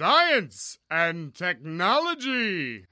Science and Technology.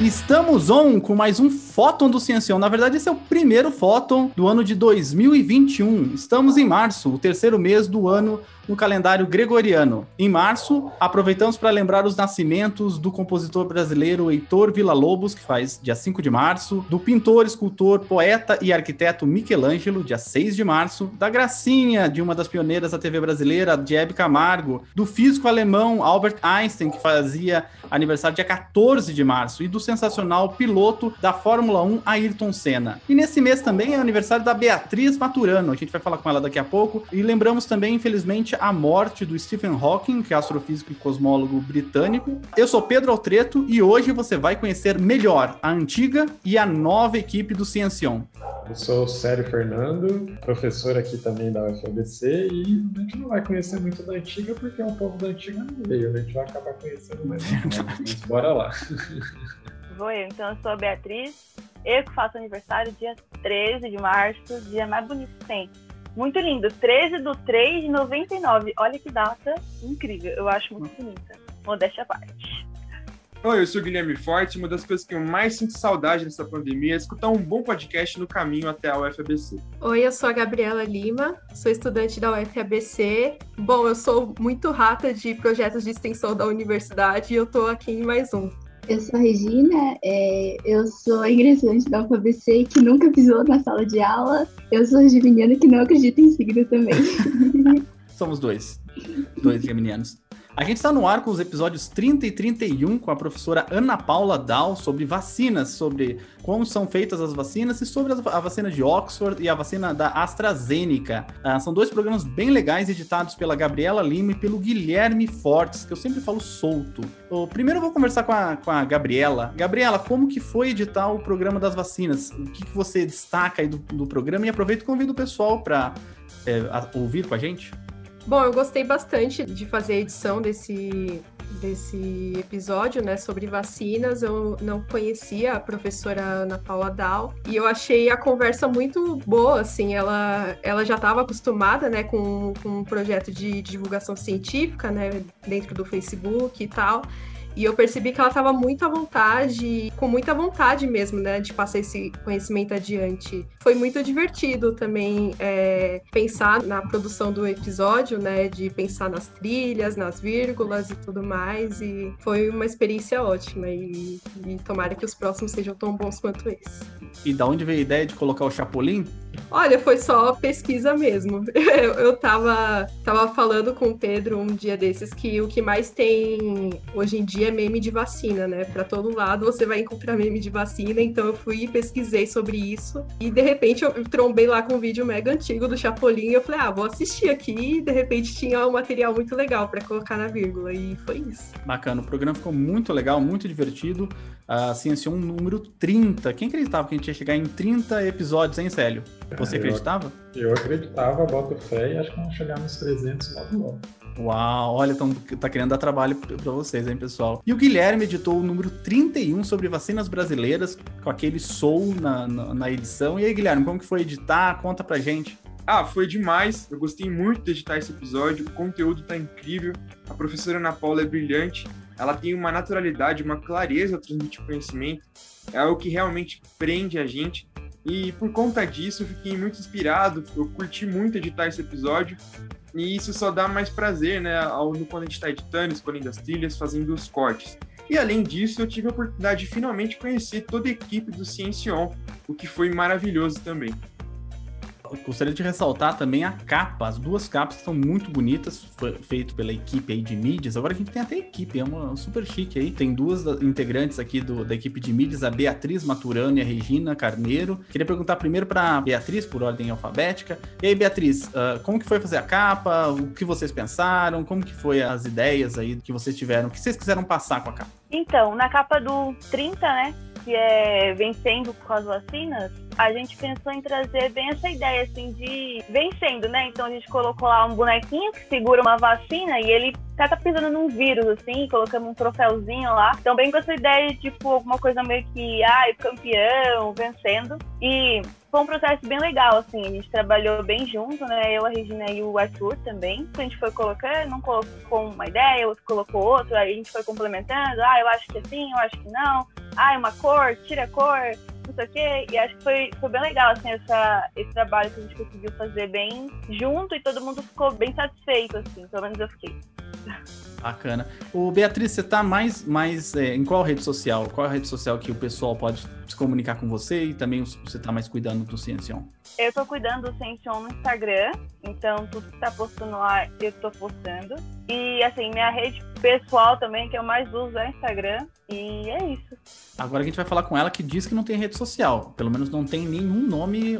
Estamos on com mais um Fóton do Ciencião. Na verdade, esse é o primeiro Fóton do ano de 2021. Estamos em março, o terceiro mês do ano no calendário gregoriano. Em março, aproveitamos para lembrar os nascimentos do compositor brasileiro Heitor Villa-Lobos, que faz dia 5 de março, do pintor, escultor, poeta e arquiteto Michelangelo, dia 6 de março, da gracinha de uma das pioneiras da TV brasileira, de Hebe Camargo, do físico alemão Albert Einstein, que fazia aniversário dia 14 de março, e do sensacional piloto da Fórmula 1 Ayrton Senna. E nesse mês também é aniversário da Beatriz Maturano, a gente vai falar com ela daqui a pouco, e lembramos também, infelizmente, a morte do Stephen Hawking, que é astrofísico e cosmólogo britânico. Eu sou Pedro Altreto e hoje você vai conhecer melhor a antiga e a nova equipe do Ciencion. Eu sou o Sério Fernando, professor aqui também da UFABC, e a gente não vai conhecer muito da antiga porque é um povo da antiga não veio? A gente vai acabar conhecendo mais. Mas bora lá. Vou eu, então eu sou a Beatriz, eu que faço aniversário dia 13 de março, dia mais bonito que tem. Muito lindo. 13 do 3 de 99. Olha que data incrível. Eu acho muito bonita. Modéstia à parte. Oi, eu sou o Guilherme Forte. Uma das coisas que eu mais sinto saudade nessa pandemia é escutar um bom podcast no caminho até a UFABC. Oi, eu sou a Gabriela Lima, sou estudante da UFABC. Bom, eu sou muito rata de projetos de extensão da universidade e eu tô aqui em mais um. Eu sou a Regina, é, eu sou ingressante da UFABC que nunca pisou na sala de aula. Eu sou geminiana que não acredita em signo também. Somos dois. Dois geminianos. A gente está no ar com os episódios 30 e 31 com a professora Ana Paula Dal sobre vacinas, sobre como são feitas as vacinas e sobre a vacina de Oxford e a vacina da AstraZeneca. Ah, são dois programas bem legais editados pela Gabriela Lima e pelo Guilherme Fortes, que eu sempre falo solto. O primeiro eu vou conversar com a, com a Gabriela. Gabriela, como que foi editar o programa das vacinas? O que, que você destaca aí do, do programa? E aproveito e convido o pessoal para é, ouvir com a gente. Bom, eu gostei bastante de fazer a edição desse, desse episódio, né, sobre vacinas. Eu não conhecia a professora Ana Paula Dal e eu achei a conversa muito boa, assim, ela, ela já estava acostumada, né, com, com um projeto de divulgação científica, né, dentro do Facebook e tal. E eu percebi que ela estava muito à vontade, com muita vontade mesmo, né, de passar esse conhecimento adiante. Foi muito divertido também é, pensar na produção do episódio, né, de pensar nas trilhas, nas vírgulas e tudo mais. E foi uma experiência ótima. E, e tomara que os próximos sejam tão bons quanto esse. E da onde veio a ideia de colocar o Chapolin? Olha, foi só pesquisa mesmo. Eu, eu tava, falando com o Pedro um dia desses que o que mais tem hoje em dia é meme de vacina, né? Para todo lado você vai encontrar meme de vacina, então eu fui e pesquisei sobre isso. E de repente eu trombei lá com um vídeo mega antigo do Chapolin e eu falei, ah, vou assistir aqui. E de repente tinha um material muito legal para colocar na vírgula. E foi isso. Bacana, o programa ficou muito legal, muito divertido. A Ciência um número 30. Quem acreditava que a gente ia chegar em 30 episódios, hein, Célio? Você acreditava? Eu, eu acreditava, boto fé e acho que vamos chegar nos 300 logo logo. Uau, olha, tão, tá querendo dar trabalho para vocês, hein, pessoal? E o Guilherme editou o número 31 sobre vacinas brasileiras, com aquele soul na, na, na, edição. E aí, Guilherme, como que foi editar? Conta pra gente. Ah, foi demais. Eu gostei muito de editar esse episódio. O conteúdo tá incrível. A professora Ana Paula é brilhante. Ela tem uma naturalidade, uma clareza ao transmitir conhecimento. É algo que realmente prende a gente. E por conta disso, eu fiquei muito inspirado. Eu curti muito editar esse episódio. E isso só dá mais prazer, né, quando a gente está editando, escolhendo as trilhas, fazendo os cortes. E além disso, eu tive a oportunidade de finalmente conhecer toda a equipe do Ciencion, o que foi maravilhoso também gostaria de ressaltar também a capa. As duas capas são muito bonitas, feito pela equipe aí de mídias. Agora a gente tem até equipe, é uma super chique aí. Tem duas integrantes aqui do, da equipe de mídias, a Beatriz Maturano e a Regina Carneiro. Queria perguntar primeiro para Beatriz, por ordem alfabética. E aí, Beatriz, uh, como que foi fazer a capa? O que vocês pensaram? Como que foi as ideias aí que vocês tiveram? O que vocês quiseram passar com a capa? Então, na capa do 30, né, que é vencendo com as vacinas, a gente pensou em trazer bem essa ideia, assim, de vencendo, né? Então a gente colocou lá um bonequinho que segura uma vacina e ele tá, tá pisando num vírus, assim, colocamos um troféuzinho lá. Então, bem com essa ideia de, tipo, alguma coisa meio que, ai, campeão, vencendo. E foi um processo bem legal, assim, a gente trabalhou bem junto, né? Eu, a Regina e o Arthur também. A gente foi colocando, um colocou uma ideia, outro colocou outra, aí a gente foi complementando, ah, eu acho que assim, eu acho que não, ah, uma cor, tira a cor, não sei o quê. E acho que foi, foi bem legal, assim, essa, esse trabalho que a gente conseguiu fazer bem junto e todo mundo ficou bem satisfeito, assim, pelo menos eu fiquei. Bacana. O Beatriz, você tá mais, mais é, em qual rede social? Qual é a rede social que o pessoal pode se comunicar com você e também você tá mais cuidando do Ciencion? Eu tô cuidando do Ciencion no Instagram, então tudo que tá postando lá eu tô postando. E assim, minha rede pessoal também, que eu mais uso é Instagram. E é isso. Agora a gente vai falar com ela que diz que não tem rede social. Pelo menos não tem nenhum nome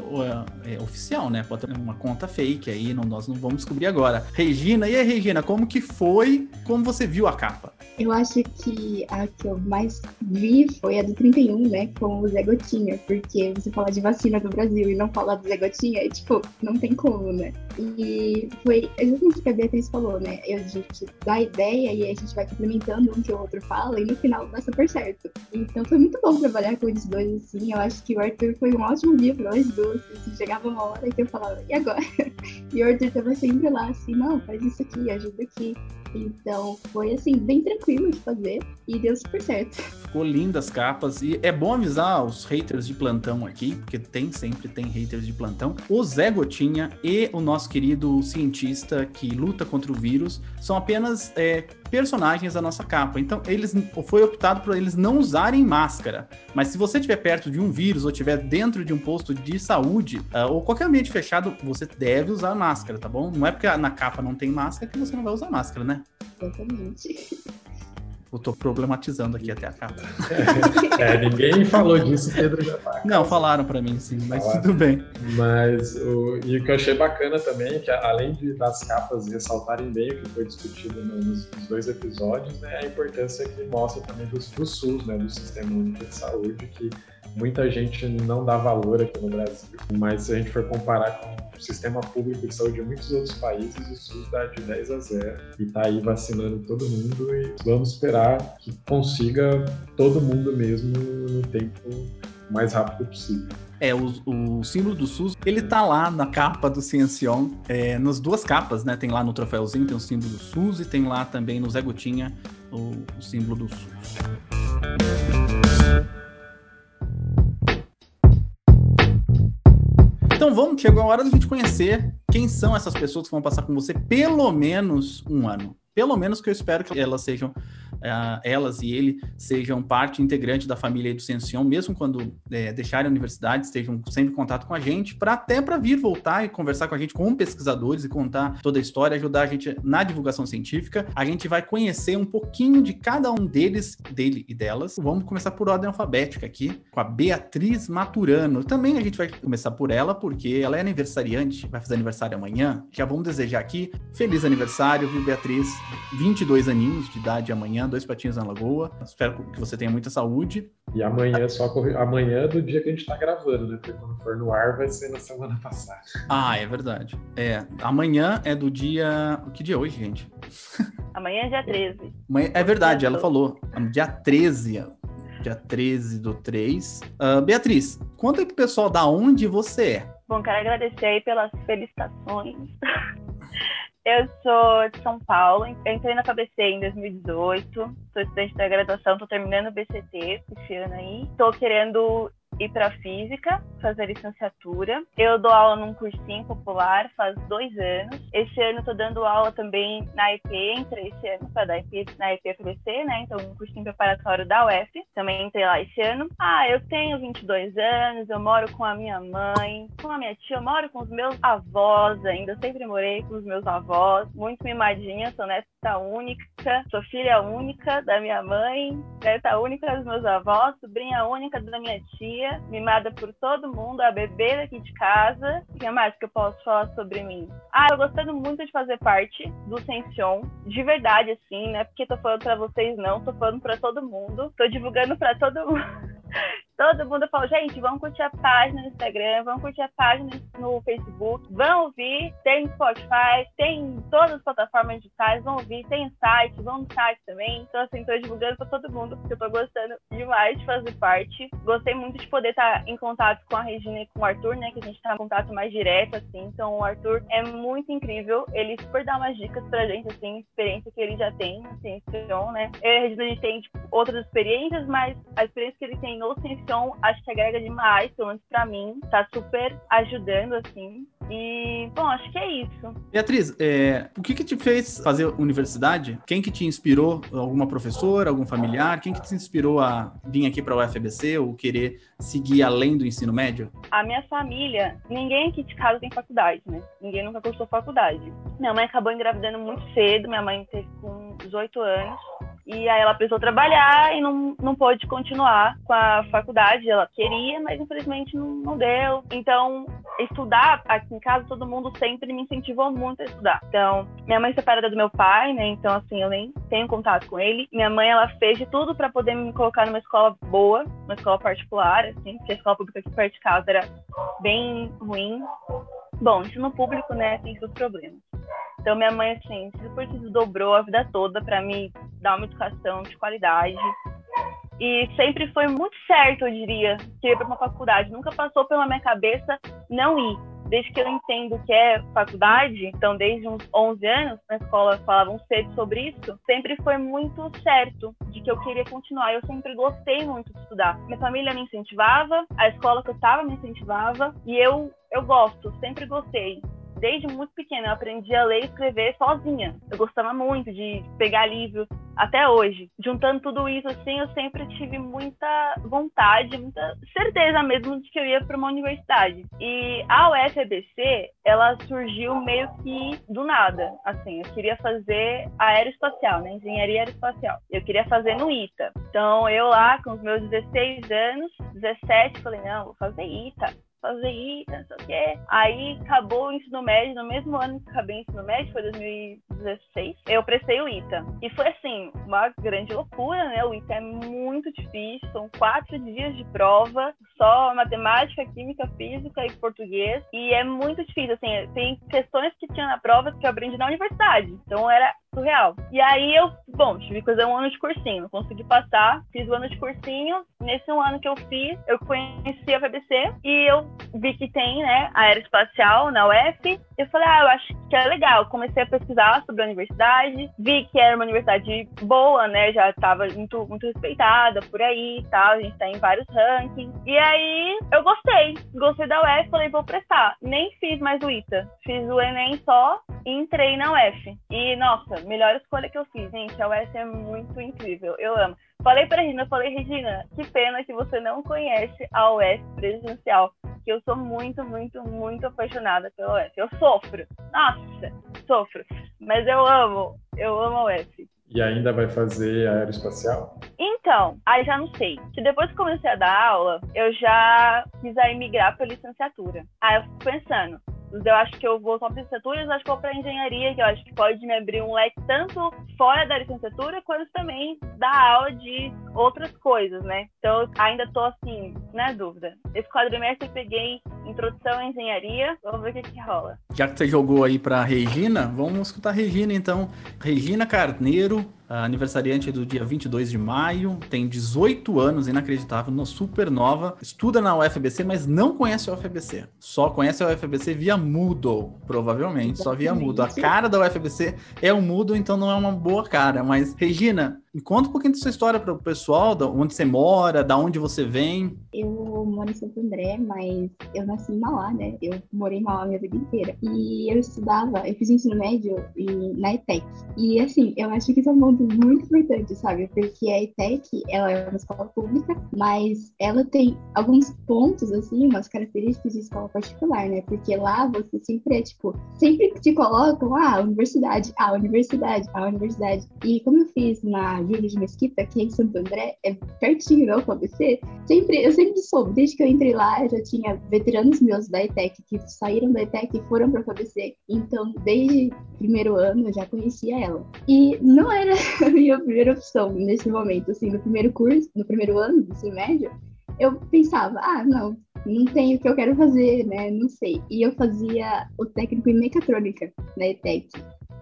é, oficial, né? Pode ter uma conta fake aí, não, nós não vamos descobrir agora. Regina, e aí, Regina, como que foi? Como você viu a capa? Eu acho que a que eu mais vi foi a do 31, né? Com o Zé Gotinha, porque você fala de vacina do Brasil e não fala do Zé Gotinha, é tipo, não tem como, né? E foi exatamente o que a Beatriz falou, né? A gente dá ideia e a gente vai complementando um que o outro fala e no final dá super certo. Então foi muito bom trabalhar com eles dois, assim. Eu acho que o Arthur foi um ótimo dia pra nós dois. Assim, chegava uma hora que eu falava, e agora? E o Arthur tava sempre lá, assim, não, faz isso aqui, ajuda aqui. Então foi assim, bem tranquilo de fazer e deu super certo. Ficou lindas as capas. E é bom avisar os haters de plantão aqui, porque tem, sempre tem haters de plantão. O Zé Gotinha e o nosso querido cientista que luta contra o vírus são apenas é, personagens da nossa capa. Então, eles foi optado por eles não usarem máscara. Mas se você estiver perto de um vírus ou estiver dentro de um posto de saúde uh, ou qualquer ambiente fechado, você deve usar máscara, tá bom? Não é porque na capa não tem máscara que você não vai usar máscara, né? Exatamente. Eu tô problematizando aqui até a capa. É, ninguém falou disso, Pedro já tá. Não, falaram para mim sim, mas falaram. tudo bem. Mas o, e o que eu achei bacana também é que além de das capas ressaltarem bem o que foi discutido nos, nos dois episódios, né, a importância que mostra também do, do SUS, né, do Sistema Único de Saúde, que muita gente não dá valor aqui no Brasil, mas se a gente for comparar com o sistema público de saúde de muitos outros países, o SUS dá de 10 a 0 e está aí vacinando todo mundo e vamos esperar que consiga todo mundo mesmo no tempo mais rápido possível. É, o, o, símbolo do SUS, ele tá lá na capa do Ciencion, é, nas duas capas, né? Tem lá no troféuzinho, tem o símbolo do SUS e tem lá também no Zé Gotinha o, o símbolo do SUS. Então vamos, chegou a hora da gente conhecer quem são essas pessoas que vão passar com você pelo menos um ano. Pelo menos que eu espero que elas sejam uh, elas e ele sejam parte integrante da família do Sension, mesmo quando é, deixarem a universidade, estejam sempre em contato com a gente, para até para vir voltar e conversar com a gente com pesquisadores e contar toda a história, ajudar a gente na divulgação científica. A gente vai conhecer um pouquinho de cada um deles, dele e delas. Vamos começar por ordem alfabética aqui, com a Beatriz Maturano. Também a gente vai começar por ela, porque ela é aniversariante, vai fazer aniversário amanhã. Já vamos desejar aqui feliz aniversário, viu, Beatriz? 22 aninhos de idade amanhã dois patinhos na lagoa. Espero que você tenha muita saúde. E amanhã só amanhã é do dia que a gente tá gravando, né? Porque quando for no ar vai ser na semana passada. Ah, é verdade. É, amanhã é do dia. Que dia é hoje, gente? Amanhã é dia 13. Amanhã... É verdade, ela falou. Dia 13. Dia 13 do 3. Uh, ah, Beatriz, conta aí pro pessoal da onde você é. Bom, quero agradecer aí pelas felicitações. Eu sou de São Paulo, entrei na KBC em 2018, sou estudante da graduação, estou terminando o BCT esse ano aí. Estou querendo ir para física, fazer licenciatura. Eu dou aula num cursinho popular faz dois anos. Esse ano estou dando aula também na IP, entrei esse ano para dar IP na IPFBC, né? Então, um cursinho preparatório da UF. Também entrei lá esse ano. Ah, eu tenho 22 anos, eu moro com a minha mãe, com a minha tia, eu moro com os meus avós ainda. Eu sempre morei com os meus avós, muito mimadinha, sou neta única, sou filha única da minha mãe, neta única dos meus avós, sobrinha única da minha tia mimada por todo mundo, a bebê daqui de casa. O que mais que eu posso falar sobre mim? Ah, eu gostando muito de fazer parte do Sension, de verdade, assim, né? Porque tô falando pra vocês não, tô falando pra todo mundo, tô divulgando pra todo mundo. Todo mundo falou, gente, vamos curtir a página no Instagram, vamos curtir a página no Facebook, vão ouvir, tem Spotify, tem todas as plataformas digitais, vão ouvir, tem site, vão no site também. Então, assim, tô divulgando pra todo mundo, porque eu tô gostando demais de fazer parte. Gostei muito de poder estar em contato com a Regina e com o Arthur, né, que a gente tá em contato mais direto, assim. Então, o Arthur é muito incrível, ele super dá umas dicas pra gente, assim, experiência que ele já tem no Ciencion, né. Eu e a Regina, a gente tem, tipo, outras experiências, mas a experiência que ele tem no Ciencion, acho que agrega demais, pelo menos pra mim, tá super ajudando, assim. E, bom, acho que é isso. Beatriz, é, o que que te fez fazer universidade? Quem que te inspirou? Alguma professora, algum familiar? Quem que te inspirou a vir aqui para o UFBC ou querer seguir além do ensino médio? A minha família, ninguém aqui de casa tem faculdade, né? Ninguém nunca cursou faculdade. Minha mãe acabou engravidando muito cedo, minha mãe teve com 18 anos. E aí ela precisou trabalhar e não, não pôde continuar com a faculdade. Ela queria, mas infelizmente não, não deu. Então, estudar aqui em casa, todo mundo sempre me incentivou muito a estudar. Então, minha mãe é separada do meu pai, né? Então, assim, eu nem tenho contato com ele. Minha mãe, ela fez de tudo para poder me colocar numa escola boa, uma escola particular, assim, porque a escola pública aqui perto de casa era bem ruim. Bom, ensino público, né, tem seus problemas. Então, minha mãe, assim, se desdobrou a vida toda para me dar uma educação de qualidade. E sempre foi muito certo, eu diria, que ir para uma faculdade. Nunca passou pela minha cabeça não ir. Desde que eu entendo que é faculdade, então desde uns 11 anos, na escola falavam cedo sobre isso, sempre foi muito certo de que eu queria continuar. Eu sempre gostei muito de estudar. Minha família me incentivava, a escola que eu estava me incentivava, e eu, eu gosto, sempre gostei desde muito pequena, eu aprendi a ler e escrever sozinha. Eu gostava muito de pegar livro até hoje. Juntando tudo isso, assim, eu sempre tive muita vontade, muita certeza mesmo de que eu ia para uma universidade. E a UFBC, ela surgiu meio que do nada. Assim, eu queria fazer aeroespacial, né? Engenharia aeroespacial. Eu queria fazer no ITA. Então, eu lá, com os meus 16 anos, 17, falei, não, vou fazer ITA fazer isso, não sei o quê. Aí acabou o ensino médio, no mesmo ano que acabei o ensino médio, foi 2016, eu prestei o ITA. E foi assim, uma grande loucura, né? O ITA é muito difícil, são quatro dias de prova, só matemática, química, física e português. E é muito difícil, assim, tem questões que tinha na prova que eu aprendi na universidade. Então era surreal. E aí eu, bom, tive que fazer um ano de cursinho, não consegui passar, fiz o um ano de cursinho. Nesse um ano que eu fiz, eu conheci a FBC e eu vi que tem, né, aeroespacial na UF. Eu falei, ah, eu acho que é legal. Comecei a pesquisar sobre a universidade, vi que era uma universidade boa, né, já estava muito, muito respeitada por aí e tal, a gente tá em vários rankings. E aí eu gostei, gostei da UF, falei, vou prestar. Nem fiz mais o ITA, fiz o Enem só e entrei na UF. E, nossa, melhor escolha que eu fiz, gente. A UF é muito incrível. Eu amo. Falei pra Regina, falei, Regina, que pena que você não conhece a UF presencial. Que eu sou muito, muito, muito apaixonada pela UF. Eu sofro. Nossa, sofro. Mas eu amo. Eu amo a UF. E ainda vai fazer aeroespacial? Então, aí já não sei. Que depois que comecei a dar aula, eu já quis aí migrar para licenciatura. Aí eu fico pensando, eu acho que eu vou só para licenciatura, eu acho que vou para engenharia, que eu acho que pode me abrir um leque tanto fora da licenciatura, quanto também da aula de outras coisas, né? Então, eu ainda estou assim, na dúvida. Esse quadrimestre eu peguei introdução à engenharia, vamos ver o que, que rola. Já que você jogou aí para Regina, vamos escutar Regina então. Regina Carneiro, aniversariante do dia 22 de maio, tem 18 anos, inacreditável, no Supernova, estuda na UFBC, mas não conhece a UFBC. Só conhece a UFBC via Moodle, provavelmente, Exatamente. só via Moodle. A cara da UFBC é o Moodle, então não é uma boa cara. Mas, Regina, me conta um pouquinho da sua história para o pessoal, da onde você mora, da onde você vem. Eu moro em Santo André, mas eu nasci em Mauá, né? Eu morei em Mauá minha vida inteira. E eu estudava, eu fiz ensino médio na ETEC. E assim, eu acho que isso é um ponto muito importante, sabe? Porque a ETEC, ela é uma escola pública, mas ela tem alguns pontos, assim, umas características de escola particular, né? Porque lá você sempre é, tipo, sempre te colocam, ah, universidade, ah, universidade, ah, universidade. E como eu fiz na Júlio de Mesquita, aqui em Santo André, é pertinho do UFABC, sempre, eu sempre soube, desde que eu entrei lá, eu já tinha veteranos meus da ETEC que saíram da ETEC e foram para o UFABC. Então, desde o primeiro ano, eu já conhecia ela. E não era a minha primeira opção nesse momento, assim, no primeiro curso, no primeiro ano do ensino médio, eu pensava, ah, não, não tem o que eu quero fazer, né? Não sei. E eu fazia o técnico em mecatrônica na ETEC.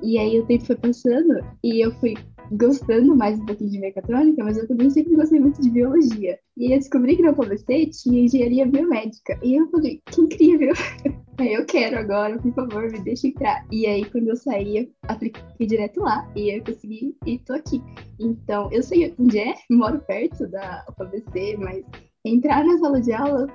E aí o tempo foi passando e eu fui gostando mais um pouquinho de mecatrônica, mas eu também sempre gostei muito de biologia. E eu descobri que na UFABC tinha engenharia biomédica. E eu falei, que incrível! eu quero agora, por favor, me deixa entrar. E aí, quando eu saí, eu apliquei direto lá e eu consegui e tô aqui. Então, eu sei onde é, moro perto da UFABC, mas entrar na sala de aula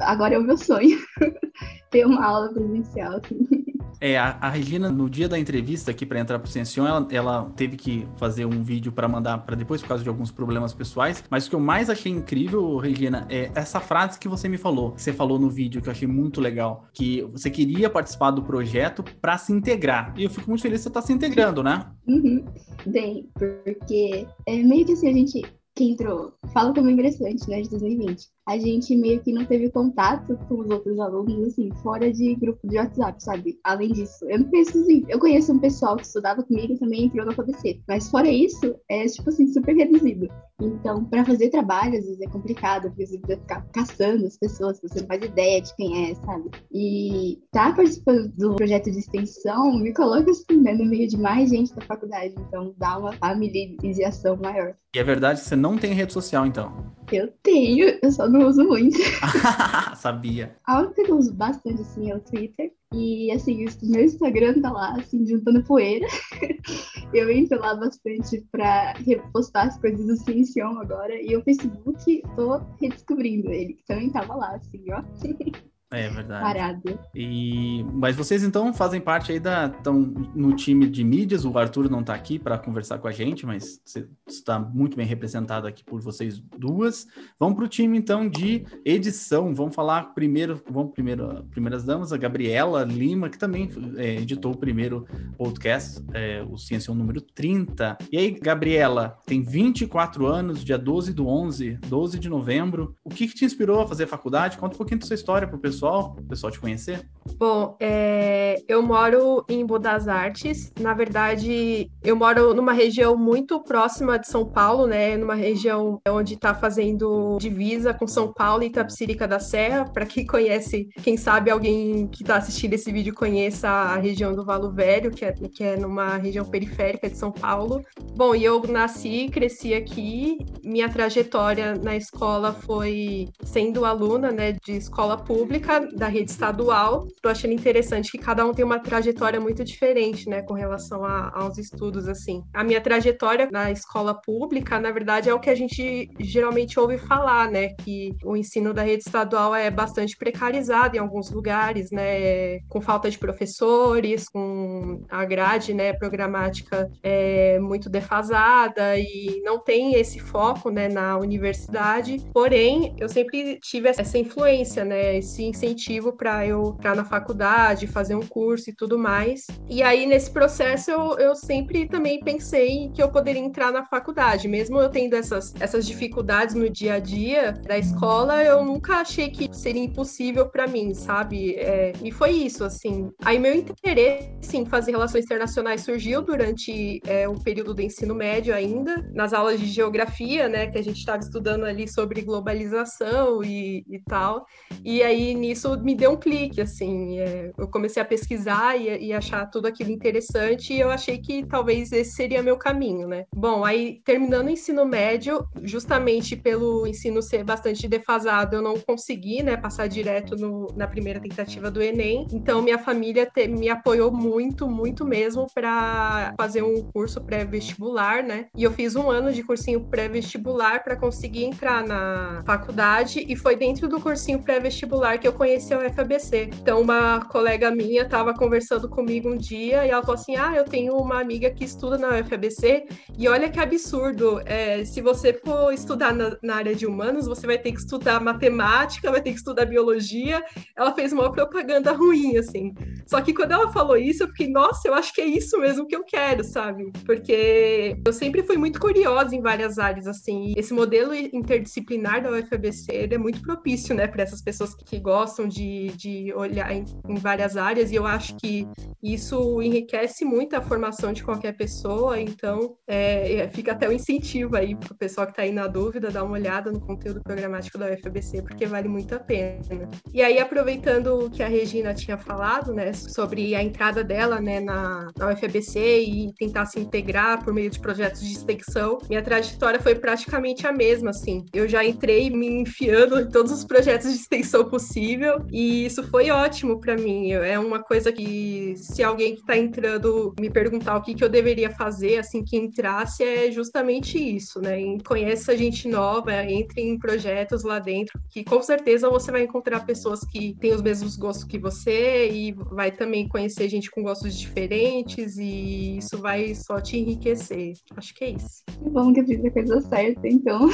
agora é o meu sonho. Ter uma aula presencial, assim. É, a, a, Regina, no dia da entrevista aqui para entrar pro Ciencion, ela, ela teve que fazer um vídeo para mandar para depois por causa de alguns problemas pessoais. Mas o que eu mais achei incrível, Regina, é essa frase que você me falou, que você falou no vídeo, que eu achei muito legal, que você queria participar do projeto para se integrar. E eu fico muito feliz que você tá se integrando, né? Uhum. Bem, porque é meio que assim, a gente que entrou, fala como ingressante, né, de 2020 a gente meio que não teve contato com os outros alunos, assim, fora de grupo de WhatsApp, sabe? Além disso, eu não penso assim, eu conheço um pessoal que estudava comigo e também entrou no FABC, mas fora isso, é, tipo assim, super reduzido. Então, para fazer trabalho, às vezes é complicado, porque você precisa ficar caçando as pessoas, você não faz ideia de quem é, sabe? E tá participando do projeto de extensão me coloca assim, né, no meio de mais gente da faculdade, então dá uma familiarização maior. E é verdade que você não tem rede social, então? Eu tenho, eu só não uso muito. Sabia. A única que eu uso bastante, assim, é o Twitter. E, assim, o meu Instagram tá lá, assim, juntando poeira. eu entro lá bastante pra repostar as coisas do Ciencion agora. E o Facebook, tô redescobrindo ele, que também tava lá, assim, ó. É verdade. Parado. E mas vocês então fazem parte aí da estão no time de mídias. O Arthur não está aqui para conversar com a gente, mas você está muito bem representado aqui por vocês duas. Vamos para o time então de edição. Vamos falar primeiro, vamos primeiro primeiras damas, a Gabriela Lima que também é, editou o primeiro podcast, é, o Ciência número 30. E aí, Gabriela, tem 24 anos, dia 12 do 11, 12 de novembro. O que, que te inspirou a fazer faculdade? Conta um pouquinho da sua história para o pessoal pessoal, o pessoal te conhecer? Bom, é, eu moro em Budas Artes. Na verdade, eu moro numa região muito próxima de São Paulo, né? Numa região onde está fazendo divisa com São Paulo e Itapsirica da Serra. Para quem conhece, quem sabe alguém que está assistindo esse vídeo conheça a região do Valo Velho, que é, que é numa região periférica de São Paulo. Bom, e eu nasci, cresci aqui. Minha trajetória na escola foi sendo aluna, né, de escola pública da rede estadual. Estou achando interessante que cada um tem uma trajetória muito diferente, né, com relação a, aos estudos, assim. A minha trajetória na escola pública, na verdade, é o que a gente geralmente ouve falar, né, que o ensino da rede estadual é bastante precarizado em alguns lugares, né, com falta de professores, com a grade, né, programática é muito defasada e não tem esse foco, né, na universidade. Porém, eu sempre tive essa influência, né, esse incentivo para eu entrar na faculdade, fazer um curso e tudo mais. E aí, nesse processo, eu, eu sempre também pensei que eu poderia entrar na faculdade, mesmo eu tendo essas, essas dificuldades no dia a dia da escola, eu nunca achei que seria impossível para mim, sabe? É, e foi isso, assim. Aí, meu interesse em fazer relações internacionais surgiu durante é, o período do ensino médio ainda, nas aulas de geografia, né, que a gente estava estudando ali sobre globalização e, e tal. E aí, nisso me deu um clique, assim. É, eu comecei a pesquisar e, e, achar tudo aquilo interessante e eu achei que talvez esse seria meu caminho, né? Bom, aí terminando o ensino médio, justamente pelo ensino ser bastante defasado, eu não consegui, né, passar direto no, na primeira tentativa do Enem. Então, minha família te, me apoiou muito, muito mesmo para fazer um curso pré-vestibular, né? E eu fiz um ano de cursinho pré-vestibular para conseguir entrar na faculdade e foi dentro do cursinho pré-vestibular que eu conheci a UFABC. Então, uma colega minha estava conversando comigo um dia e ela falou assim: Ah, eu tenho uma amiga que estuda na UFABC e olha que absurdo. É, se você for estudar na, na, área de humanos, você vai ter que estudar matemática, vai ter que estudar biologia. Ela fez uma propaganda ruim, assim. Só que quando ela falou isso, eu fiquei, nossa, eu acho que é isso mesmo que eu quero, sabe? Porque eu sempre fui muito curiosa em várias áreas, assim. Esse modelo interdisciplinar da UFABC é muito propício, né, para essas pessoas que gostam de, de olhar em, várias áreas, e eu acho que isso enriquece muito a formação de qualquer pessoa, então é, é fica até um incentivo aí para o pessoal que está aí na dúvida, dar uma olhada no conteúdo programático da UFABC, porque vale muito a pena. E aí, aproveitando o que a Regina tinha falado, né, sobre a entrada dela, né, na, na UFABC e tentar se integrar por meio de projetos de extensão, minha trajetória foi praticamente a mesma, assim. Eu já entrei me enfiando em todos os projetos de extensão possível e isso foi ótimo para mim. É uma coisa que, se alguém que está entrando me perguntar o que, que eu deveria fazer assim que entrasse, é justamente isso, né? E conheça gente nova, entre em projetos lá dentro, que com certeza você vai encontrar pessoas que têm os mesmos gostos que você e vai também conhecer gente com gostos diferentes e isso vai só te enriquecer. Acho que é isso. Que bom que eu fiz a coisa certa, então.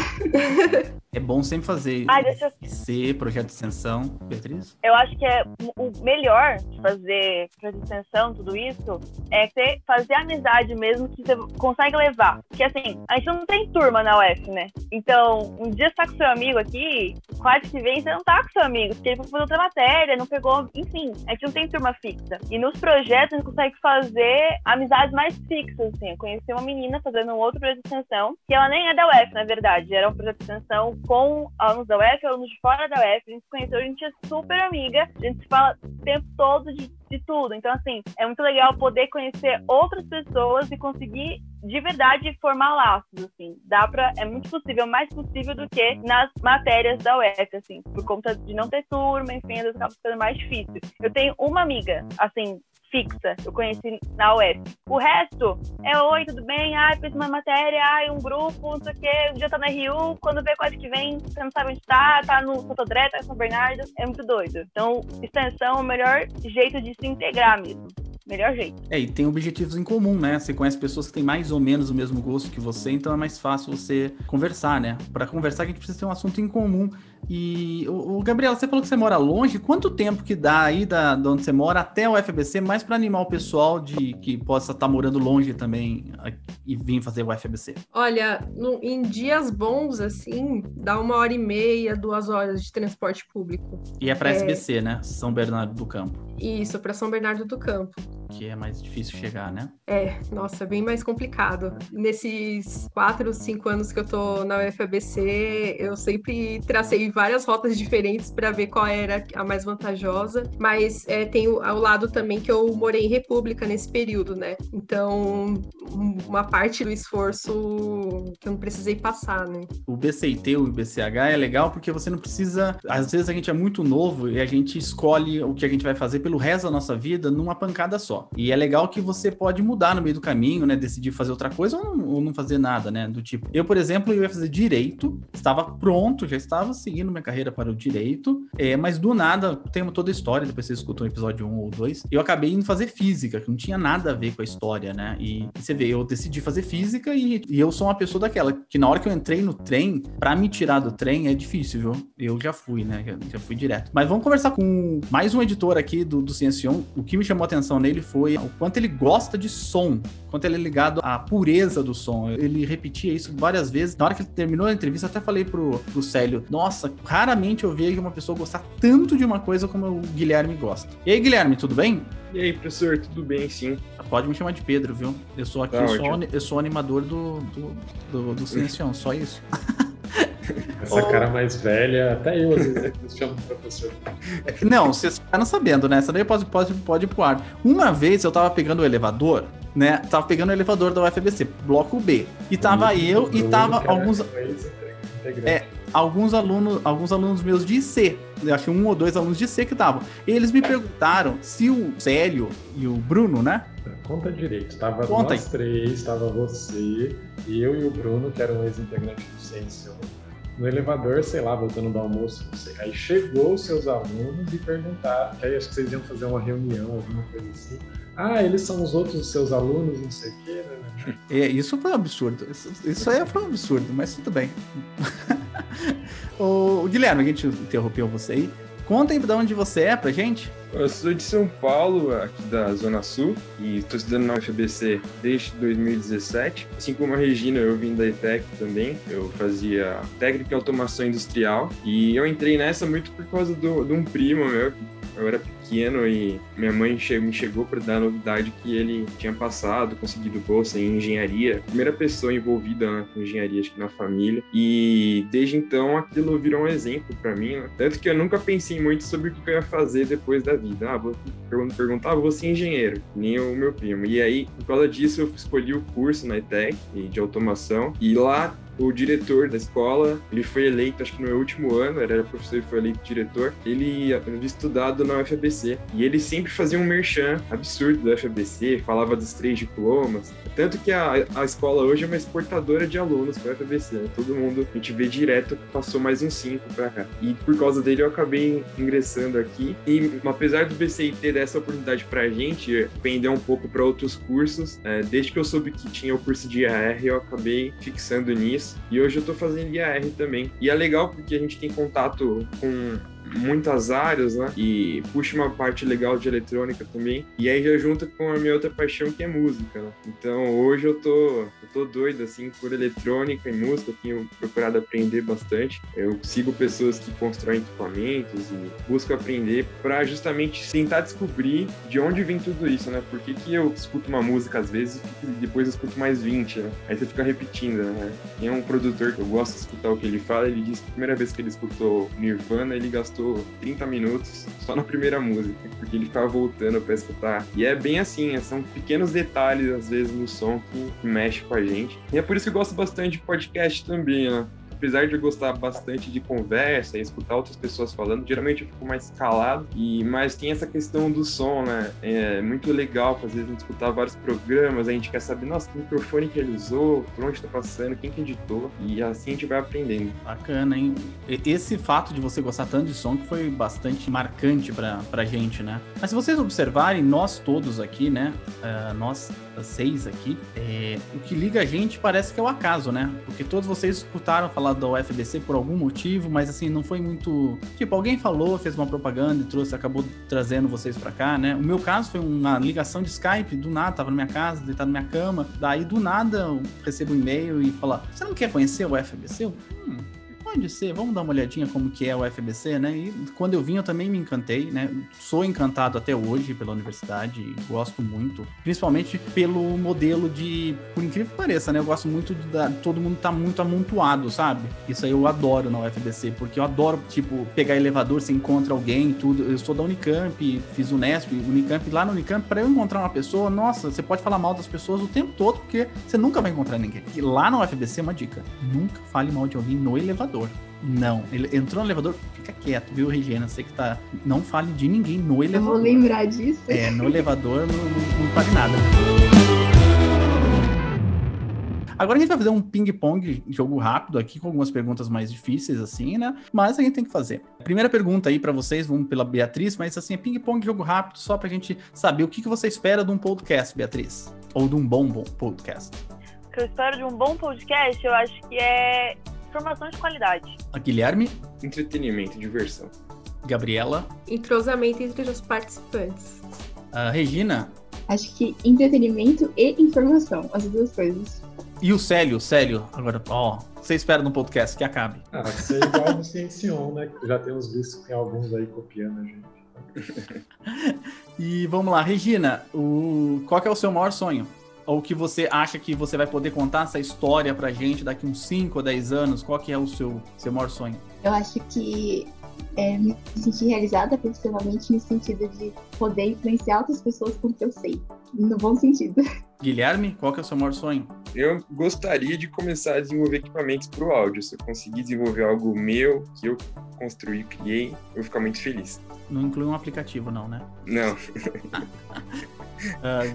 é bom sempre fazer Ai, deixa eu... ser projeto de extensão, Beatriz? Eu acho que é o melhor de fazer projeto de extensão, tudo isso, é você fazer amizade mesmo que você consegue levar. Porque assim, a gente não tem turma na UF, né? Então, um dia você tá com seu amigo aqui, quase que vem, você não tá com seu amigo, porque ele foi fazer outra matéria, não pegou, enfim, a gente não tem turma fixa. E nos projetos a gente consegue fazer amizades mais fixas, assim. Eu conheci uma menina fazendo um outro projeto de extensão, que ela nem é da UF, na verdade, era um projeto de extensão com alunos da UF, alunos fora da UF, a gente se conheceu, a gente é super amiga, a gente fala o tempo todo de de tudo. Então, assim, é muito legal poder conhecer outras pessoas e conseguir de verdade formar laços, assim. Dá pra, é muito possível, mais possível do que nas matérias da UF, assim, por conta de não ter turma, enfim, às vezes acaba ficando mais difícil. Eu tenho uma amiga, assim, fixa, eu conheci na UF. O resto é oi, tudo bem? Ai, fiz uma matéria, ai, um grupo, não sei o quê, um dia tá na RU, quando vê quase que vem, você não sabe onde tá, tá no Santo André, tá em São Bernardo, é muito doido. Então, extensão é o melhor jeito de se integrar mesmo melhor jeito. É, e tem objetivos em comum, né? Você conhece pessoas que têm mais ou menos o mesmo gosto que você, então é mais fácil você conversar, né? Para conversar, a gente precisa ter um assunto em comum. E, o, Gabriel, você falou que você mora longe. Quanto tempo que dá aí da, de onde você mora até o FBC, mais para animar o pessoal de que possa estar tá morando longe também e vir fazer o FBC? Olha, no, em dias bons, assim, dá uma hora e meia, duas horas de transporte público. E é para é... SBC, né? São Bernardo do Campo. Isso, para São Bernardo do Campo que é mais difícil chegar, né? É, nossa, bem mais complicado. Nesses quatro, cinco anos que eu tô na UFABC, eu sempre tracei várias rotas diferentes para ver qual era a mais vantajosa, mas é, tem o, ao lado também que eu morei em República nesse período, né? Então, uma parte do esforço que eu não precisei passar, né? O BCIT, o BCH é legal porque você não precisa. Às vezes a gente é muito novo e a gente escolhe o que a gente vai fazer pelo resto da nossa vida numa pancada só. E é legal que você pode mudar no meio do caminho, né? Decidir fazer outra coisa ou não, ou não fazer nada, né? Do tipo, eu, por exemplo, eu ia fazer direito, estava pronto, já estava seguindo minha carreira para o direito, é, mas do nada, tem toda a história, depois você escutou o episódio 1 ou 2, eu acabei indo fazer física, que não tinha nada a ver com a história, né? E, e você vê, eu decidi fazer física e, e, eu sou uma pessoa daquela, que na hora que eu entrei no trem, para me tirar do trem é difícil, viu? Eu já fui, né? Já, já fui direto. Mas vamos conversar com mais um editor aqui do, do Ciencion. O que me chamou a atenção nele foi o quanto ele gosta de som, quanto ele é ligado à pureza do som. Ele repetia isso várias vezes. Na hora que ele terminou a entrevista, até falei pro, pro Célio: Nossa, raramente eu vejo uma pessoa gostar tanto de uma coisa como o Guilherme gosta. E aí, Guilherme, tudo bem? E aí, professor, tudo bem, sim. Pode me chamar de Pedro, viu? Eu sou aqui, tá eu, sou, eu sou animador do, do, do, do só isso. Essa cara mais velha, até eu às vezes chamo professor. Não, vocês ficaram sabendo, né? Essa daí pode, pode, pode ir pro ar. Uma vez eu tava pegando o elevador, né? Tava pegando o elevador da UFBC, bloco B. E tava eu e tava alguns. É, alguns alunos, alguns alunos meus de IC. Acho um ou dois alunos de IC que estavam. Eles me perguntaram se o Célio e o Bruno, né? Conta direito. Tava Conta nós aí. três, tava você, eu e o Bruno, que era um ex-integrante do Ciência no elevador, sei lá, voltando do almoço, não sei. Aí chegou os seus alunos e perguntaram, que aí acho que vocês iam fazer uma reunião, alguma coisa assim. Ah, eles são os outros seus alunos, não sei o quê, né? É, isso foi um absurdo. Isso, isso aí foi um absurdo, mas tudo bem. o, Guilherme, a gente interrompeu você aí. Conta aí de onde você é pra gente. Eu sou de São Paulo, aqui da Zona Sul, e estou estudando na UFBC desde 2017. Assim como a Regina, eu vim da ETEC também. Eu fazia técnica em automação industrial e eu entrei nessa muito por causa do, de um primo meu. Eu era pequeno e minha mãe me chegou para dar a novidade que ele tinha passado, conseguido bolsa em engenharia. Primeira pessoa envolvida né, com engenharia acho que na família. E desde então aquilo virou um exemplo para mim. Né? Tanto que eu nunca pensei muito sobre o que eu ia fazer depois da vida. Ah, vou perguntar, ah, vou ser engenheiro, nem o meu primo. E aí, por causa disso, eu escolhi o curso na ETEC de automação. E lá o diretor da escola, ele foi eleito, acho que no meu último ano, era professor e foi eleito diretor, ele havia estudado na UFABC, e ele sempre fazia um merchan absurdo da UFABC, falava dos três diplomas, tanto que a, a escola hoje é uma exportadora de alunos para a UFABC, né? todo mundo, a gente vê direto, passou mais uns cinco para cá, e por causa dele eu acabei ingressando aqui, e apesar do BCI ter dessa oportunidade para a gente, vender um pouco para outros cursos, é, desde que eu soube que tinha o curso de IAR, eu acabei fixando nisso, e hoje eu estou fazendo IAR também. E é legal porque a gente tem contato com muitas áreas, né? E puxa uma parte legal de eletrônica também. E aí já junta com a minha outra paixão que é música, né? Então hoje eu tô, eu tô doido, assim, por eletrônica e música. tenho procurado aprender bastante. Eu sigo pessoas que constroem equipamentos e busco aprender para justamente tentar descobrir de onde vem tudo isso, né? Por que, que eu escuto uma música às vezes e depois eu escuto mais 20, né? Aí você fica repetindo, né? Tem um produtor que eu gosto de escutar o que ele fala, ele disse que a primeira vez que ele escutou Nirvana, ele gastou gastou 30 minutos só na primeira música, porque ele ficava voltando para escutar. E é bem assim, são pequenos detalhes, às vezes, no som que, que mexe com a gente. E é por isso que eu gosto bastante de podcast também, né? Apesar de eu gostar bastante de conversa e escutar outras pessoas falando, geralmente eu fico mais calado. E mas tem essa questão do som, né? É muito legal, às vezes a gente escutar vários programas, a gente quer saber, nossa, que microfone que ele usou, por onde está passando, quem que editou, e assim a gente vai aprendendo. Bacana, hein? Esse fato de você gostar tanto de som que foi bastante marcante pra, pra gente, né? Mas se vocês observarem, nós todos aqui, né? Uh, nós seis aqui, é, o que liga a gente parece que é o acaso, né? Porque todos vocês escutaram falar da UFBC por algum motivo, mas assim, não foi muito. Tipo, alguém falou, fez uma propaganda e trouxe, acabou trazendo vocês para cá, né? O meu caso foi uma ligação de Skype, do nada, tava na minha casa, deitado na minha cama, daí do nada eu recebo um e-mail e fala: Você não quer conhecer o UFBC? Eu, hum, pode ser, vamos dar uma olhadinha como que é o FBC, né? E quando eu vim eu também me encantei, né? Sou encantado até hoje pela universidade, gosto muito, principalmente pelo modelo de, por incrível que pareça, né? Eu gosto muito da, todo mundo tá muito amontoado, sabe? Isso aí eu adoro na UFBC, porque eu adoro, tipo, pegar elevador, você encontra alguém, tudo. Eu sou da Unicamp, fiz o Nesp, Unicamp, lá no Unicamp, para eu encontrar uma pessoa, nossa, você pode falar mal das pessoas o tempo todo, porque você nunca vai encontrar ninguém. E lá na UFBC, uma dica, nunca fale mal de alguém no elevador. Não, ele entrou no elevador, fica quieto, viu, Regina? Você que tá. Não fale de ninguém no elevador. Eu vou lembrar disso. É, no elevador não, não, não fale nada. Agora a gente vai fazer um ping-pong, jogo rápido aqui, com algumas perguntas mais difíceis, assim, né? Mas a gente tem que fazer. Primeira pergunta aí para vocês, vamos pela Beatriz, mas assim, é ping-pong, jogo rápido, só pra gente saber o que, que você espera de um podcast, Beatriz. Ou de um bom, bom podcast. O que eu espero de um bom podcast, eu acho que é informação de qualidade. A Guilherme? Entretenimento, diversão. Gabriela? Entrosamento entre os participantes. A Regina? Acho que entretenimento e informação, as duas coisas. E o Célio, Célio, agora, ó, você espera no podcast que acabe. Ah, ser igual no Ciencion, né? Já temos visto que tem alguns aí copiando a gente. e vamos lá, Regina, o... qual é o seu maior sonho? Ou que você acha que você vai poder contar essa história pra gente daqui uns 5 ou 10 anos? Qual que é o seu, seu maior sonho? Eu acho que é, me sentir realizada profissionalmente no sentido de poder influenciar outras pessoas com o que eu sei, no bom sentido. Guilherme, qual que é o seu maior sonho? Eu gostaria de começar a desenvolver equipamentos para o áudio. Se eu conseguir desenvolver algo meu, que eu construí, criei, eu vou ficar muito feliz. Não inclui um aplicativo, não, né? Não. Uh,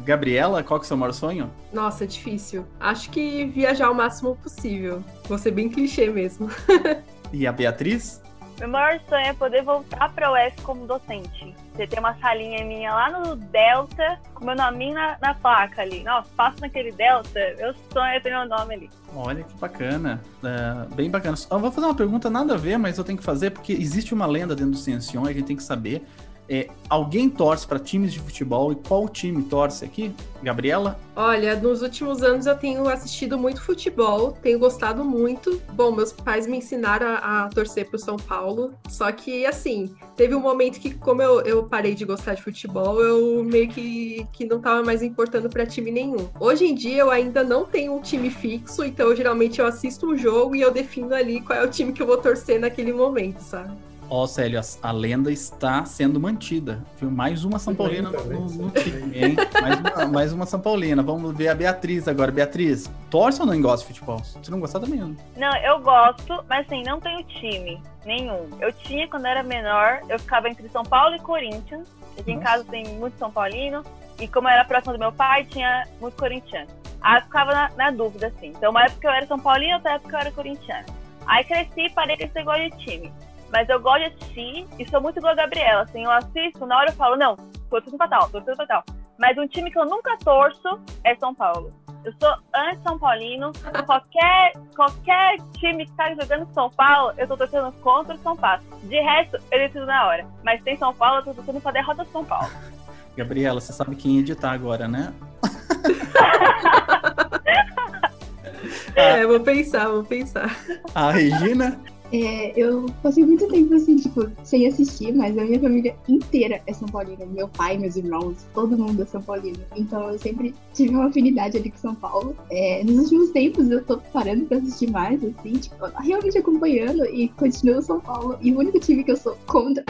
Gabriela, qual que é o seu maior sonho? Nossa, difícil. Acho que viajar o máximo possível. Vou ser bem clichê mesmo. e a Beatriz? Meu maior sonho é poder voltar para o UF como docente. Você tem uma salinha minha lá no Delta, com meu nome na, na placa ali. Nossa, passo naquele Delta, meu sonho é ter meu nome ali. Olha que bacana. É, bem bacana. Eu vou fazer uma pergunta nada a ver, mas eu tenho que fazer, porque existe uma lenda dentro do Ciencion, a gente tem que saber É, alguém torce para times de futebol e qual time torce aqui? Gabriela? Olha, nos últimos anos eu tenho assistido muito futebol, tenho gostado muito. Bom, meus pais me ensinaram a, a torcer para o São Paulo, só que assim, teve um momento que, como eu, eu parei de gostar de futebol, eu meio que, que não estava mais importando para time nenhum. Hoje em dia eu ainda não tenho um time fixo, então geralmente eu assisto um jogo e eu defino ali qual é o time que eu vou torcer naquele momento, sabe? Ó, Célio, a, a, lenda está sendo mantida. Viu? Mais uma São Paulina no, no, no time, hein? Mais uma, mais uma São Paulina. Vamos ver a Beatriz agora. Beatriz, torce ou não gosta de futebol? Se não gostar também. Não. não, eu gosto, mas assim, não tenho time nenhum. Eu tinha quando era menor, eu ficava entre São Paulo e Corinthians. Aqui em casa tem muito São Paulino. E como eu era próximo do meu pai, tinha muito corintiano. Aí eu ficava na, na dúvida, assim. Então, uma época eu era São Paulino, outra época eu era corintiano. Aí cresci e parei com esse negócio de time. Mas eu gosto de assistir e sou muito igual a Gabriela. Assim, eu assisto, na hora eu falo, não, torço pra tal, torço pra tal. Mas um time que eu nunca torço é São Paulo. Eu sou anti-São Paulino. Qualquer, qualquer time que tá jogando São Paulo, eu tô torcendo contra o São Paulo. De resto, eu decido na hora. Mas tem São Paulo, eu tô torcendo pra derrota do São Paulo. Gabriela, você sabe quem editar agora, né? é, vou pensar, vou pensar. A Regina? É, eu passei muito tempo assim, tipo, sem assistir, mas a minha família inteira é São Paulina. Meu pai, meus irmãos, todo mundo é São Paulino. Então eu sempre tive uma afinidade ali com São Paulo. É, nos últimos tempos eu tô parando pra assistir mais, assim, tipo, realmente acompanhando e continuo São Paulo. E o único time que eu sou contra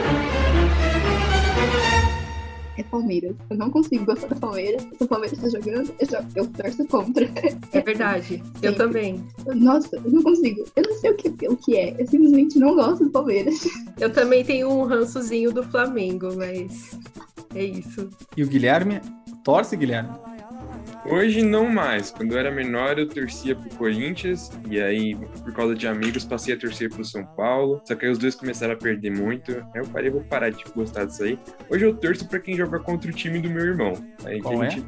é Palmeiras. Eu não consigo gostar da Palmeiras. Se o Palmeiras tá jogando, eu, já, eu torço contra. É verdade. eu também. Nossa, eu não consigo. Eu não sei o que, o que é. Eu simplesmente não gosto do Palmeiras. Eu também tenho um rançozinho do Flamengo, mas é isso. E o Guilherme? Torce, Guilherme? Hoje não mais. Quando eu era menor, eu torcia pro Corinthians, e aí, por causa de amigos, passei a torcer pro São Paulo. Só que aí os dois começaram a perder muito. Aí eu parei, vou parar de gostar disso aí. Hoje eu torço pra quem joga contra o time do meu irmão. Aí Qual é? gente,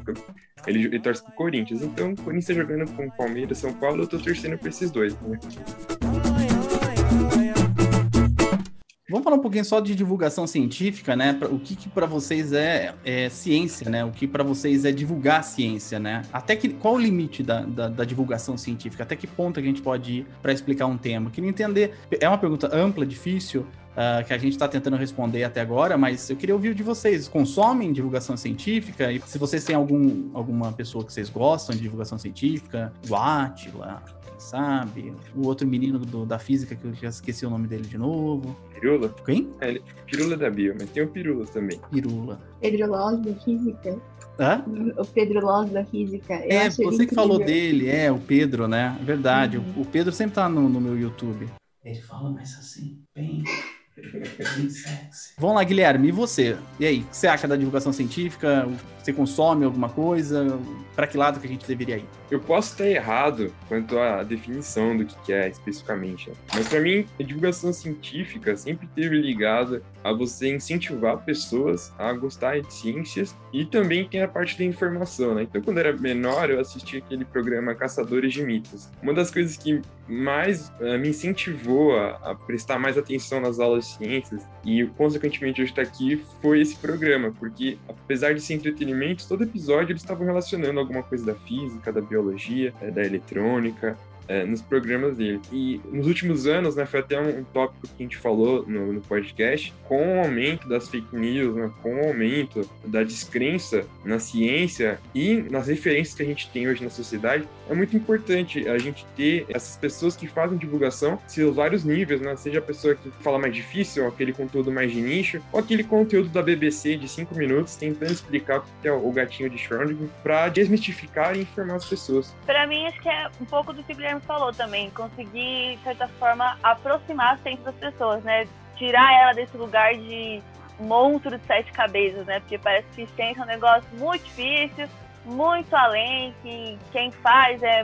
ele, ele torce pro Corinthians. Então, o Corinthians tá jogando com o Palmeiras, São Paulo, eu tô torcendo pra esses dois, né? Vamos falar um pouquinho só de divulgação científica, né? O que, que para vocês é, é, ciência, né? O que para vocês é divulgar a ciência, né? Até que qual o limite da, da, da divulgação científica? Até que ponto a gente pode ir para explicar um tema? Queria entender. É uma pergunta ampla, difícil, Uh, que a gente está tentando responder até agora, mas eu queria ouvir de vocês. Consomem divulgação científica? E se vocês têm algum, alguma pessoa que vocês gostam de divulgação científica, o Atila, sabe? O outro menino do, da física, que eu já esqueci o nome dele de novo. Pirula? Quem? É, ele, Pirula da Bio, mas tem o Pirula também. Pirula. Pedro Loz da Física. Hã? O Pedro Loz da Física. Eu É, você que falou incrível. dele, é, o Pedro, né? Verdade, Uhum. o, o Pedro sempre tá no, no meu YouTube. Ele fala mais assim, bem, bem sexy. Vamos lá, Guilherme, e você? E aí, o que você acha da divulgação científica? Você consome alguma coisa? Para que lado que a gente deveria ir? Eu posso estar errado quanto à definição do que é especificamente, né? mas para mim a divulgação científica sempre esteve ligada a você incentivar pessoas a gostar de ciências e também tem a parte da informação, né? Então quando eu era menor eu assistia aquele programa Caçadores de Mitos. Uma das coisas que mais eh, me incentivou a, a prestar mais atenção nas aulas de ciências e consequentemente hoje estar aqui foi esse programa, porque apesar de ser entretenimento, todo episódio eles estavam relacionando alguma coisa da física, da biologia, eh, da eletrônica, eh, nos programas dele. E nos últimos anos, né, foi até um, um tópico que a gente falou no, no podcast, com o aumento das fake news, né, com o aumento da descrença na ciência e nas referências que a gente tem hoje na sociedade, é muito importante a gente ter essas pessoas que fazem divulgação, seus vários níveis, né, seja a pessoa que fala mais difícil, aquele conteúdo mais de nicho, ou aquele conteúdo da BBC de 5 minutos, tentando explicar o que é o gatinho de Schrödinger, para desmistificar e informar as pessoas. Pra mim, acho que é um pouco do que o Guilherme falou também. Conseguir, de certa forma, aproximar a ciência das pessoas, né? Tirar ela desse lugar de monstro de sete cabeças, né? Porque parece que ciência é um negócio muito difícil, muito além, que quem faz é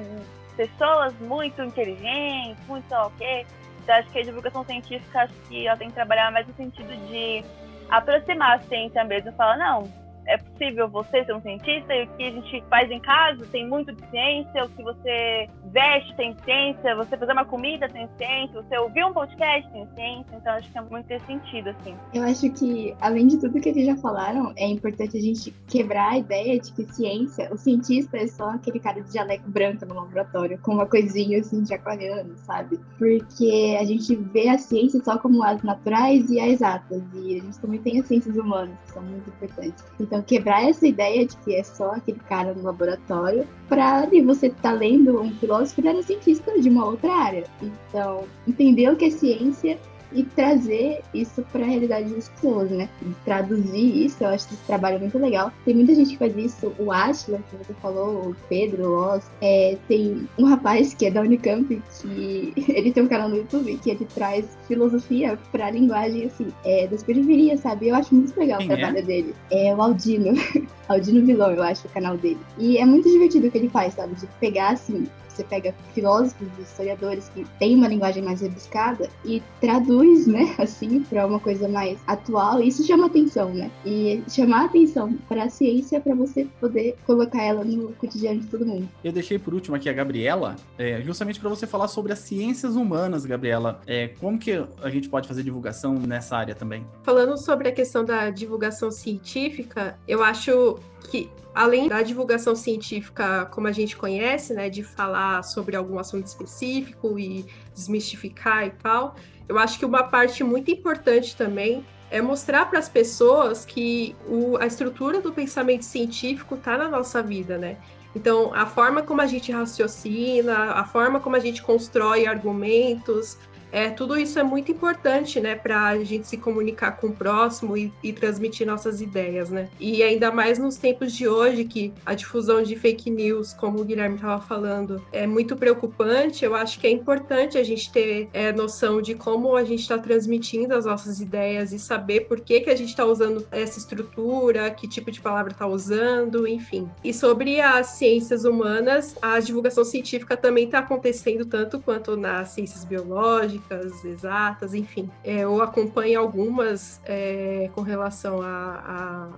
pessoas muito inteligentes, muito sei lá o quê. Então, acho que a divulgação científica, acho que ela tem que trabalhar mais no sentido de aproximar a ciência mesmo. Falar, não, é possível você ser um cientista e o que a gente faz em casa tem muito de ciência, o que você veste tem ciência, você fazer uma comida tem ciência, você ouvir um podcast tem ciência, então acho que é muito esse sentido, assim. Eu acho que, além de tudo que eles já falaram, é importante a gente quebrar a ideia de que ciência, o cientista é só aquele cara de jaleco branco no laboratório, com uma coisinha assim de aquariano, sabe? Porque a gente vê a ciência só como as naturais e as exatas, e a gente também tem as ciências humanas, que são muito importantes. Então, quebrar essa ideia de que é só aquele cara no laboratório, para você estar tá lendo um filósofo, ele era cientista de uma outra área. Então, entender o que é ciência e trazer isso para a realidade das pessoas, né? traduzir isso, eu acho esse trabalho muito legal. Tem muita gente que faz isso, o Ashla, que você falou, o Pedro, o Oz. É, tem um rapaz que é da Unicamp, que ele tem um canal no YouTube que ele traz filosofia para a linguagem, assim, é, das periferias, sabe? Eu acho muito legal Quem o trabalho é? dele. É o Aldino. Aldino Vilão, eu acho, o canal dele. E é muito divertido o que ele faz, sabe? De pegar, assim, você pega filósofos, historiadores que têm uma linguagem mais rebuscada e traduz, né, assim, para uma coisa mais atual. E isso chama atenção, né? E chamar atenção para a ciência para você poder colocar ela no cotidiano de todo mundo. Eu deixei por último aqui a Gabriela, é, justamente para você falar sobre as ciências humanas, Gabriela. É, como que a gente pode fazer divulgação nessa área também? Falando sobre a questão da divulgação científica, eu acho que além da divulgação científica como a gente conhece, né, de falar sobre algum assunto específico e desmistificar e tal, eu acho que uma parte muito importante também é mostrar para as pessoas que o, a estrutura do pensamento científico está na nossa vida, né? Então, a forma como a gente raciocina, a forma como a gente constrói argumentos, é, tudo isso é muito importante, né, para a gente se comunicar com o próximo e, e, transmitir nossas ideias, né? E ainda mais nos tempos de hoje, que a difusão de fake news, como o Guilherme estava falando, é muito preocupante. Eu acho que é importante a gente ter é, noção de como a gente está transmitindo as nossas ideias e saber por que, que a gente está usando essa estrutura, que tipo de palavra está usando, enfim. E sobre as ciências humanas, a divulgação científica também está acontecendo tanto quanto nas ciências biológicas exatas, enfim. É, eu acompanho algumas é, com relação a,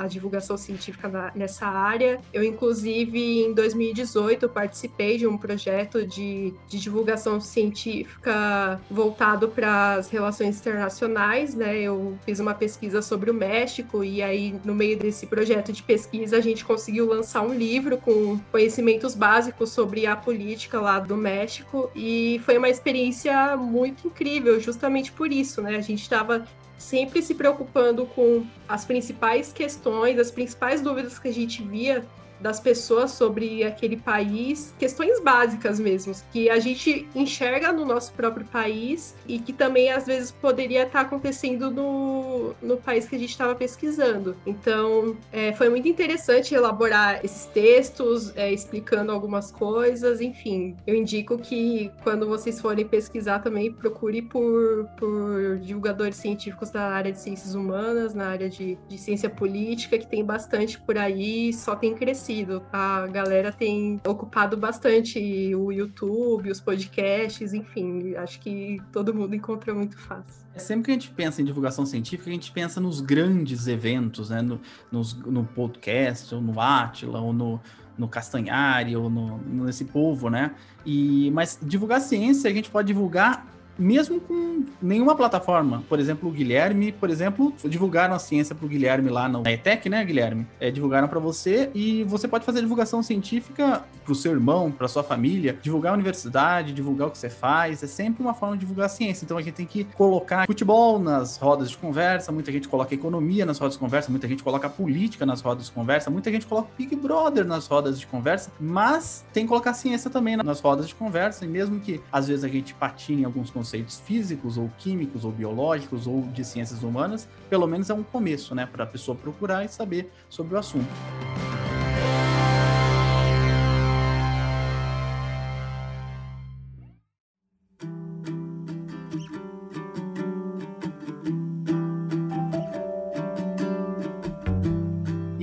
a divulgação científica na, nessa área. Eu, inclusive, em 2018, participei de um projeto de, de divulgação científica voltado para as relações internacionais, né? Eu fiz uma pesquisa sobre o México e aí, no meio desse projeto de pesquisa, a gente conseguiu lançar um livro com conhecimentos básicos sobre a política lá do México e foi uma experiência muito incrível, justamente por isso, né? A gente estava sempre se preocupando com as principais questões, as principais dúvidas que a gente via das pessoas sobre aquele país, questões básicas mesmo, que a gente enxerga no nosso próprio país e que também às vezes poderia estar acontecendo no, no país que a gente estava pesquisando. Então, é, foi muito interessante elaborar esses textos, é, explicando algumas coisas, enfim. Eu indico que quando vocês forem pesquisar também, procure por, por divulgadores científicos da área de ciências humanas, na área de, de ciência política, que tem bastante por aí, só tem crescido crescido. A galera tem ocupado bastante o YouTube, os podcasts, enfim, acho que todo mundo encontra muito fácil. É sempre que a gente pensa em divulgação científica, a gente pensa nos grandes eventos, né? No, nos, no podcast, ou no Atila, ou no, no Castanhari, ou no, nesse povo, né? E, mas divulgar ciência, a gente pode divulgar mesmo com nenhuma plataforma. Por exemplo, o Guilherme, por exemplo, divulgaram a ciência para o Guilherme lá na ETEC, né, Guilherme? É, divulgaram para você e você pode fazer divulgação científica para o seu irmão, para sua família, divulgar a universidade, divulgar o que você faz. É sempre uma forma de divulgar a ciência. Então a gente tem que colocar futebol nas rodas de conversa, muita gente coloca economia nas rodas de conversa, muita gente coloca política nas rodas de conversa, muita gente coloca Big Brother nas rodas de conversa, mas tem que colocar ciência também nas rodas de conversa, e mesmo que às vezes a gente patine alguns conceitos conceitos físicos ou químicos ou biológicos ou de ciências humanas, pelo menos é um começo, né, para a pessoa procurar e saber sobre o assunto.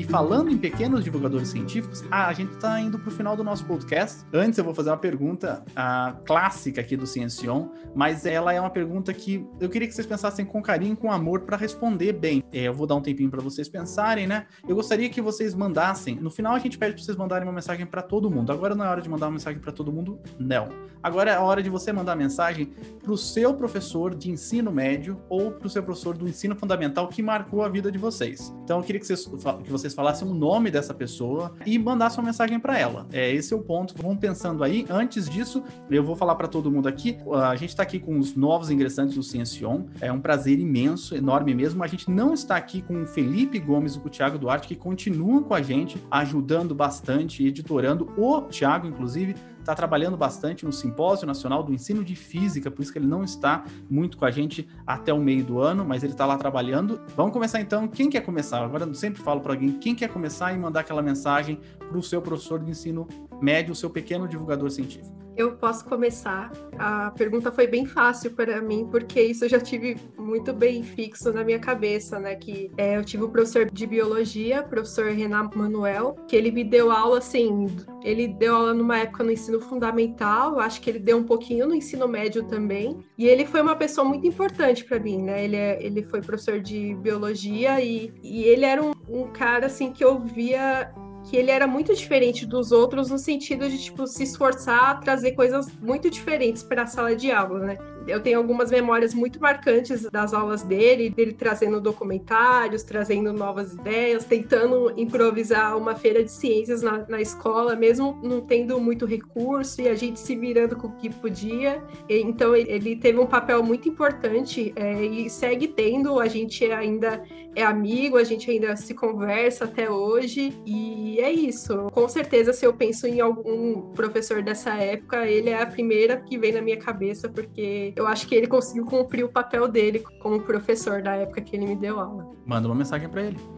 Falando em pequenos divulgadores científicos, ah, a gente está indo para o final do nosso podcast. Antes eu vou fazer uma pergunta uh, clássica aqui do Ciencion, mas ela é uma pergunta que eu queria que vocês pensassem com carinho, com amor, para responder bem. É, eu vou dar um tempinho para vocês pensarem, né? Eu gostaria que vocês mandassem. No final a gente pede para vocês mandarem uma mensagem para todo mundo. Agora não é hora de mandar uma mensagem para todo mundo, não. Agora é a hora de você mandar mensagem para o seu professor de ensino médio ou para o seu professor do ensino fundamental que marcou a vida de vocês. Então eu queria que vocês, que vocês falassem o nome dessa pessoa e mandassem uma mensagem para ela. É esse é o ponto. Vão pensando aí. Antes disso, eu vou falar para todo mundo aqui. A gente está aqui com os novos ingressantes do Ciencion. É um prazer imenso, enorme mesmo. A gente não está aqui com o Felipe Gomes e com o Thiago Duarte, que continuam com a gente, ajudando bastante, editorando. O Thiago, inclusive, está trabalhando bastante no Simpósio Nacional do Ensino de Física, por isso que ele não está muito com a gente até o meio do ano, mas ele está lá trabalhando. Vamos começar então. Quem quer começar? Agora eu sempre falo para alguém quem quer começar e mandar aquela mensagem para o seu professor de ensino médio, o seu pequeno divulgador científico. Eu posso começar. A pergunta foi bem fácil para mim, porque isso eu já tive muito bem fixo na minha cabeça, né? Que é, eu tive um professor de biologia, professor Renan Manuel, que ele me deu aula assim. Ele deu aula numa época no ensino fundamental, acho que ele deu um pouquinho no ensino médio também. E ele foi uma pessoa muito importante para mim, né? Ele, é, ele foi professor de biologia e, e ele era um, um cara assim que eu via que ele era muito diferente dos outros no sentido de tipo se esforçar a trazer coisas muito diferentes para a sala de aula, né? Eu tenho algumas memórias muito marcantes das aulas dele, dele trazendo documentários, trazendo novas ideias, tentando improvisar uma feira de ciências na, na escola, mesmo não tendo muito recurso e a gente se virando com o que podia. Então ele teve um papel muito importante é, e segue tendo. A gente ainda é amigo, a gente ainda se conversa até hoje e é isso. Com certeza, se eu penso em algum professor dessa época, ele é a primeira que vem na minha cabeça porque eu acho que ele conseguiu cumprir o papel dele como professor da época que ele me deu aula. Manda uma mensagem para ele.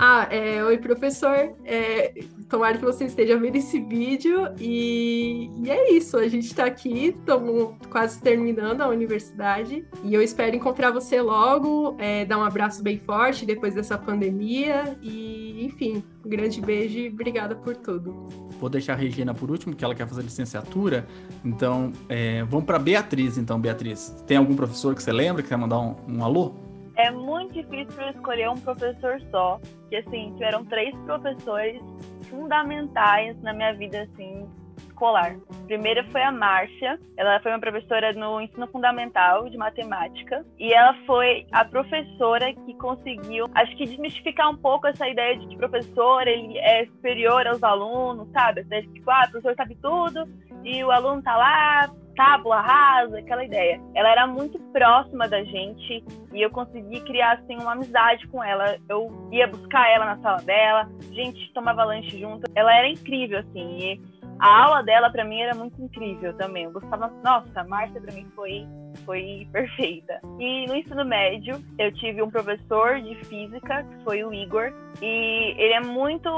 Ah, é, oi professor, é, tomara que você esteja vendo esse vídeo e, e é isso, a gente está aqui, estamos quase terminando a universidade e eu espero encontrar você logo, é, dar um abraço bem forte depois dessa pandemia e, enfim, um grande beijo e obrigada por tudo. Vou deixar a Regina por último, que ela quer fazer licenciatura. Então, é, vamos para Beatriz, então, Beatriz. Tem algum professor que você lembra que quer mandar um, um alô? É muito difícil eu escolher um professor só. Que assim, tiveram três professores fundamentais na minha vida, assim, escolar. A primeira foi a Márcia, ela foi uma professora no ensino fundamental de matemática e ela foi a professora que conseguiu, acho que desmistificar um pouco essa ideia de que professor ele é superior aos alunos, sabe? Essa de tipo, ah, o professor sabe tudo e o aluno tá lá tábula rasa, aquela ideia. Ela era muito próxima da gente e eu consegui criar assim uma amizade com ela. Eu ia buscar ela na sala dela, a gente tomava lanche junto. Ela era incrível assim. E a aula dela para mim era muito incrível também. Eu gostava, nossa, a Márcia para mim foi foi perfeita. E no ensino médio, eu tive um professor de física, que foi o Igor, e ele é muito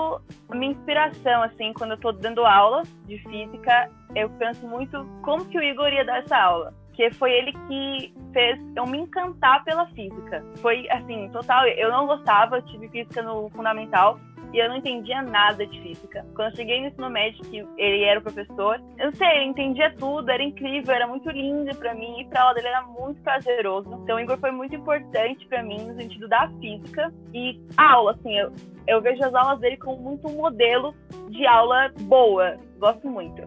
a minha inspiração assim, quando eu tô dando aula de física, eu penso muito como que o Igor ia dar essa aula porque foi ele que fez eu me encantar pela física. Foi assim, total, eu não gostava, eu tive física no fundamental, e eu não entendia nada de física. Quando eu cheguei no ensino médio, que ele era o professor, eu não sei, eu entendia tudo, era incrível, era muito lindo para mim, e pra aula dele era muito prazeroso. Então o Igor foi muito importante para mim no sentido da física e aula, assim, eu, eu vejo as aulas dele como muito um modelo de aula boa, gosto muito.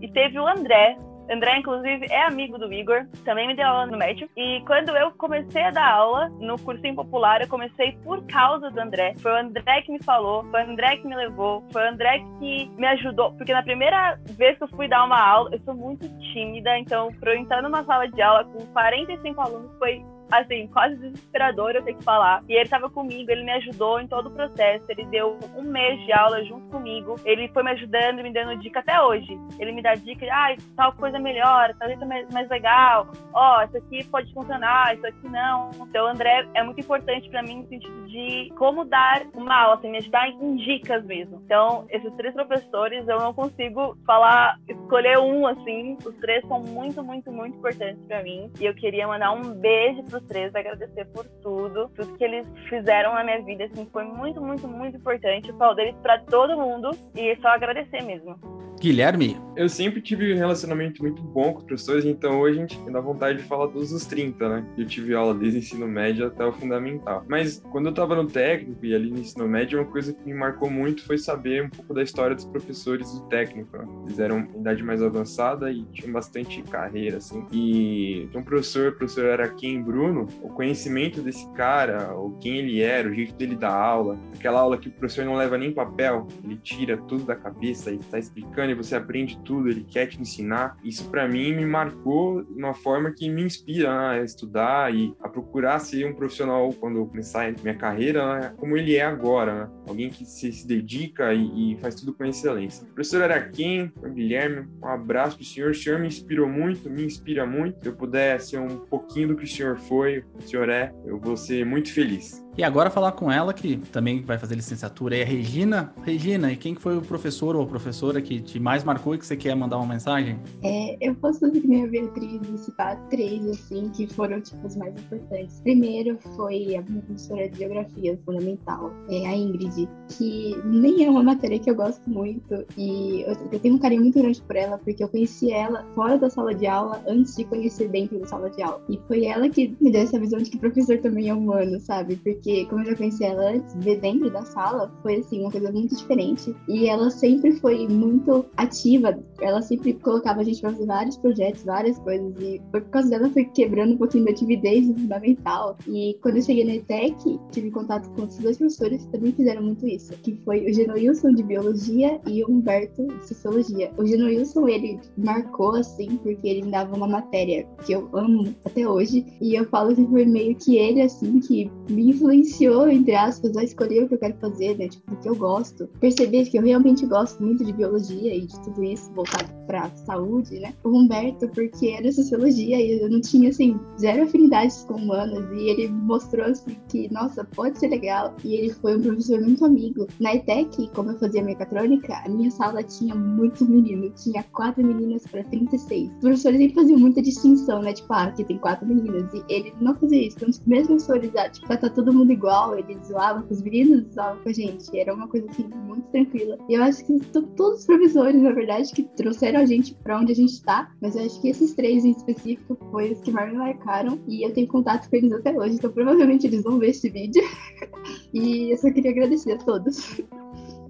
E teve o André, André, inclusive, é amigo do Igor, também me deu aula no médio. E quando eu comecei a dar aula no cursinho popular, eu comecei por causa do André. Foi o André que me falou, foi o André que me levou, foi o André que me ajudou. Porque na primeira vez que eu fui dar uma aula, eu sou muito tímida, então pra eu entrar numa sala de aula com 45 alunos foi assim, quase desesperador eu ter que falar. E ele estava comigo, ele me ajudou em todo o processo. Ele deu um mês de aula junto comigo. Ele foi me ajudando, me dando dica até hoje. Ele me dá dica ah, tal coisa melhor, tal jeito mais, mais legal. Ó, oh, isso aqui pode funcionar, isso aqui não. Então, André é muito importante para mim no sentido de como dar uma aula, assim, me ajudar em dicas mesmo. Então, esses três professores, eu não consigo falar, escolher um, assim. Os três são muito, muito, muito importantes para mim. E eu queria mandar um beijo pros vocês, agradecer por tudo, tudo que eles fizeram na minha vida, assim, foi muito, muito, muito importante. Eu falo deles para todo mundo e só agradecer mesmo. Guilherme? Eu sempre tive um relacionamento muito bom com os professores, então hoje a gente tem vontade de falar dos os 30, né? Eu tive aula desde o ensino médio até o fundamental. Mas quando eu tava no técnico e ali no ensino médio, uma coisa que me marcou muito foi saber um pouco da história dos professores do técnico. Né? Eles eram idade mais avançada e tinham bastante carreira, assim. E um professor, o professor era Kim Bruno, o conhecimento desse cara, o quem ele era, o jeito dele dar aula, aquela aula que o professor não leva nem papel, ele tira tudo da cabeça e tá explicando você aprende tudo, ele quer te ensinar. Isso para mim me marcou de uma forma que me inspira a estudar e a procurar ser um profissional quando eu começar minha carreira, né? como ele é agora, né? Alguém que se, se dedica e, e, faz tudo com excelência. O professor Araquém, o Guilherme, um abraço pro senhor. O senhor me inspirou muito, me inspira muito. Se eu puder ser um pouquinho do que o senhor foi, o senhor é, eu vou ser muito feliz. E agora falar com ela, que também vai fazer licenciatura, é a Regina. Regina, e quem foi o professor ou professora que te mais marcou e que você quer mandar uma mensagem? É, eu posso fazer minha Beatriz e citar três, assim, que foram, tipo, os mais importantes. Primeiro foi a minha professora de Geografia Fundamental, é a Ingrid, que nem é uma matéria que eu gosto muito, e eu, tenho um carinho muito grande por ela, porque eu conheci ela fora da sala de aula, antes de conhecer dentro da sala de aula. E foi ela que me deu essa visão de que professor também é humano, sabe? Porque como eu já conhecia ela antes, ver dentro da sala foi assim uma coisa muito diferente. E ela sempre foi muito ativa, ela sempre colocava a gente para fazer vários projetos, várias coisas. E por causa dela foi quebrando um pouquinho da timidez fundamental. E quando eu cheguei na ETEC, tive contato com outros dois professores que também fizeram muito isso, que foi o Genoilson de biologia e o Humberto de sociologia. O Genoilson ele marcou assim porque ele dava uma matéria que eu amo até hoje e eu falo que foi meio que ele assim que me influenciou entre aspas, a escolher o que eu quero fazer, né? Tipo, o que eu gosto. Perceber que eu realmente gosto muito de biologia e de tudo isso voltado pra saúde, né? O Humberto, porque era sociologia e eu não tinha, assim, zero afinidades com humanas. E ele mostrou, assim, que, nossa, pode ser legal. E ele foi um professor muito amigo. Na ETEC, como eu fazia mecatrônica, a minha sala tinha muitos meninos. Tinha quatro meninas para 36. Os professores sempre faziam muita distinção, né? Tipo, ah, aqui tem quatro meninas. E ele não fazia isso. Então, os mesmos professores, ah, tipo, tá todo mundo igual, ele zoava com os meninos, zoava com a gente. Era uma coisa assim, muito tranquila. E eu acho que todos os professores, na verdade, que trouxeram a gente pra onde a gente tá, mas eu acho que esses três em específico foi os que mais me marcaram. E eu tenho contato com eles até hoje, então provavelmente eles vão ver esse vídeo. e eu só queria agradecer a todos.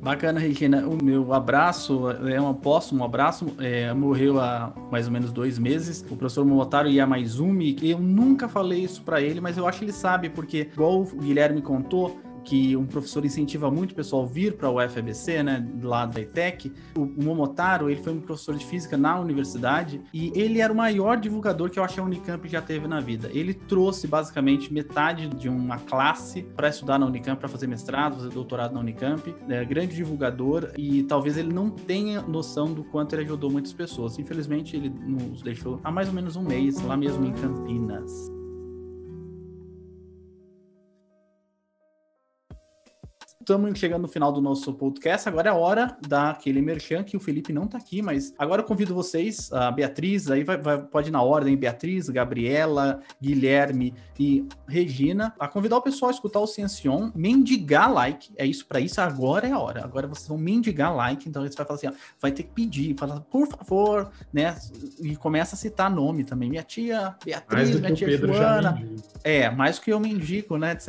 Bacana, Regina. O meu abraço é um aposto, um abraço. É, morreu há mais ou menos dois meses. O professor Momotaro Yamaizumi. Eu nunca falei isso para ele, mas eu acho que ele sabe, porque, igual o Guilherme contou, que um professor incentiva muito o pessoal vir para o UFABC, né, lá da ITEC. O, o, Momotaro, ele foi um professor de física na universidade e ele era o maior divulgador que eu acho que a Unicamp já teve na vida. Ele trouxe basicamente metade de uma classe para estudar na Unicamp, para fazer mestrado, fazer doutorado na Unicamp. É grande divulgador e talvez ele não tenha noção do quanto ele ajudou muitas pessoas. Infelizmente, ele nos deixou há mais ou menos um mês lá mesmo em Campinas. Estamos chegando no final do nosso podcast. Agora é a hora daquele merchan que o Felipe não está aqui, mas agora eu convido vocês, a Beatriz, aí vai, vai, pode ir na ordem, Beatriz, Gabriela, Guilherme e Regina, a convidar o pessoal a escutar o Ciencion, mendigar like. É isso, para isso agora é a hora. Agora vocês vão mendigar like, então você vai falar assim, ó, vai ter que pedir, falar, por favor, né? E começa a citar nome também. Minha tia Beatriz, minha tia Joana. É, mais que eu mendigo, né? Etc.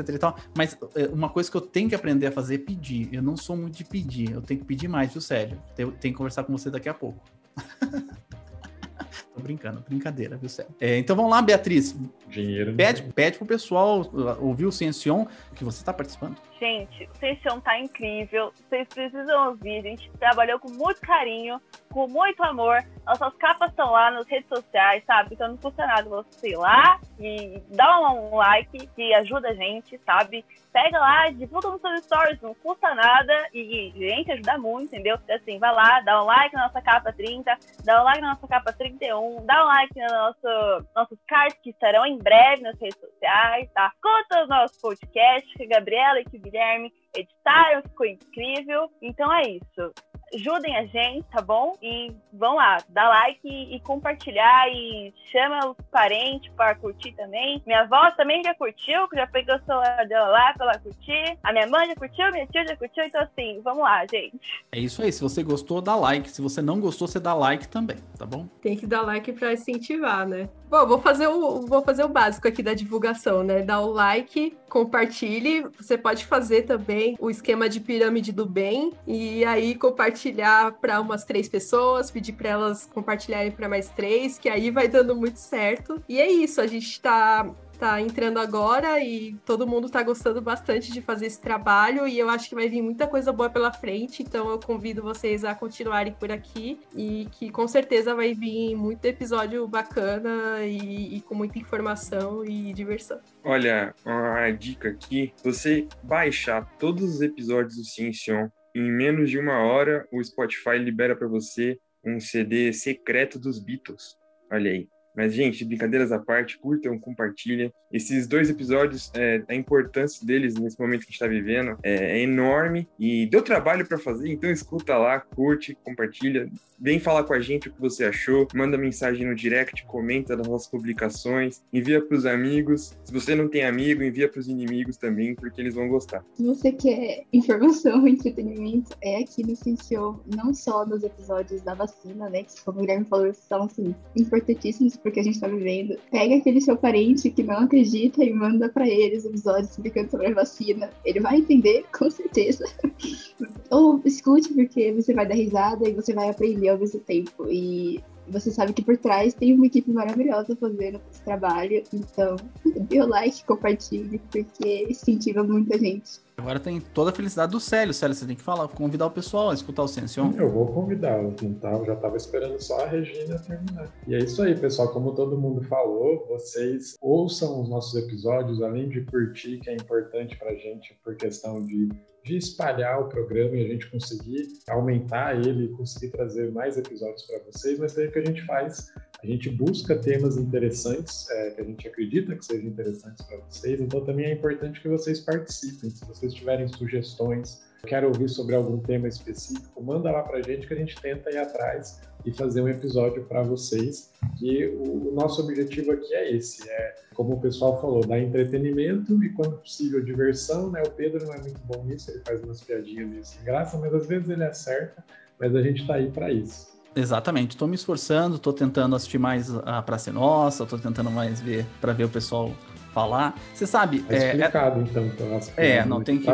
Mas é, uma coisa que eu tenho que aprender a fazer fazer pedir. Eu não sou muito de pedir, eu tenho que pedir mais, viu, Sérgio? Eu tenho que conversar com você daqui a pouco. Tô brincando, brincadeira, viu, Sérgio? É, então vamos lá, Beatriz. Dinheiro. Pede, pede pro pessoal ouvir o Ciencion que você está participando. Gente, o Ciencion tá incrível. Vocês precisam ouvir. A gente trabalhou com muito carinho, com muito amor. Nossas capas estão lá nas redes sociais, sabe? Então não custa nada você ir lá e dar um like que ajuda a gente, sabe? Pega lá, divulga nos seus stories, não custa nada e, gente, ajuda muito, entendeu? Assim, vai lá, dá um like na nossa capa 30, dá um like na nossa capa 31, dá um like nos nosso, nossos cards que estarão em breve nas redes sociais, tá? Escuta o nosso podcast que a Gabriela e que Guilherme editaram, ficou incrível. Então é isso ajudem a gente, tá bom? E vão lá, dá like e, e compartilhar e chama os parentes para curtir também. Minha avó também já curtiu, já pegou o celular dela lá pra ela curtir. A minha mãe já curtiu, minha tia já curtiu, então assim, vamos lá, gente. É isso aí. Se você gostou, dá like. Se você não gostou, você dá like também, tá bom? Tem que dar like para incentivar, né? Bom, vou fazer o vou fazer o básico aqui da divulgação, né? Dá o like, compartilhe. Você pode fazer também o esquema de pirâmide do bem e aí compartilhar para umas três pessoas, pedir para elas compartilharem para mais três, que aí vai dando muito certo. E é isso, a gente está tá entrando agora e todo mundo tá gostando bastante de fazer esse trabalho e eu acho que vai vir muita coisa boa pela frente, então eu convido vocês a continuarem por aqui e que com certeza vai vir muito episódio bacana e, e com muita informação e diversão. Olha, uma dica aqui, você baixar todos os episódios do Ciencion em menos de uma hora, o Spotify libera para você um CD secreto dos Beatles. Olha aí. Mas, gente, brincadeiras à parte, curtam, compartilhem. Esses dois episódios, é, a importância deles nesse momento que a gente está vivendo é, é, enorme e deu trabalho para fazer, então escuta lá, curte, compartilha, vem falar com a gente o que você achou, manda mensagem no direct, comenta nas nossas publicações, envia para os amigos. Se você não tem amigo, envia para os inimigos também, porque eles vão gostar. Se você quer informação, entretenimento, é aqui no Cinciou, não só nos episódios da vacina, né, que como o Guilherme falou, são assim, importantíssimos porque a gente tá vivendo. Pega aquele seu parente que não acredita e manda para ele os episódios explicando sobre a vacina. Ele vai entender, com certeza. Ou escute, porque você vai dar risada e você vai aprender ao mesmo tempo. E você sabe que por trás tem uma equipe maravilhosa fazendo esse trabalho. Então, dê o like, compartilhe, porque incentiva muita gente. Agora tem toda a felicidade do Célio. Célio, você tem que falar, convidar o pessoal a escutar o Sension. Eu vou convidar, então já estava esperando só a Regina terminar. E é isso aí, pessoal. Como todo mundo falou, vocês ouçam os nossos episódios, além de curtir, que é importante para a gente por questão de de espalhar o programa e a gente conseguir aumentar ele, conseguir trazer mais episódios para vocês, mas também o que a gente faz, a gente busca temas interessantes, é, que a gente acredita que sejam interessantes para vocês, então também é importante que vocês participem. Se vocês tiverem sugestões, quer ouvir sobre algum tema específico, manda lá para a gente que a gente tenta ir atrás e fazer um episódio para vocês. O, o, nosso objetivo aqui é esse, é como o pessoal falou, dar entretenimento e quando possível diversão, né? O Pedro não é muito bom nisso, ele faz umas piadinhas meio sem graça, mas às vezes ele acerta, mas a gente está aí para isso. Exatamente, estou me esforçando, estou tentando assistir mais a Praça Nossa, estou tentando mais ver para ver o pessoal falar. Você sabe. É, é explicado, é, então. então é, não tem que. Ver,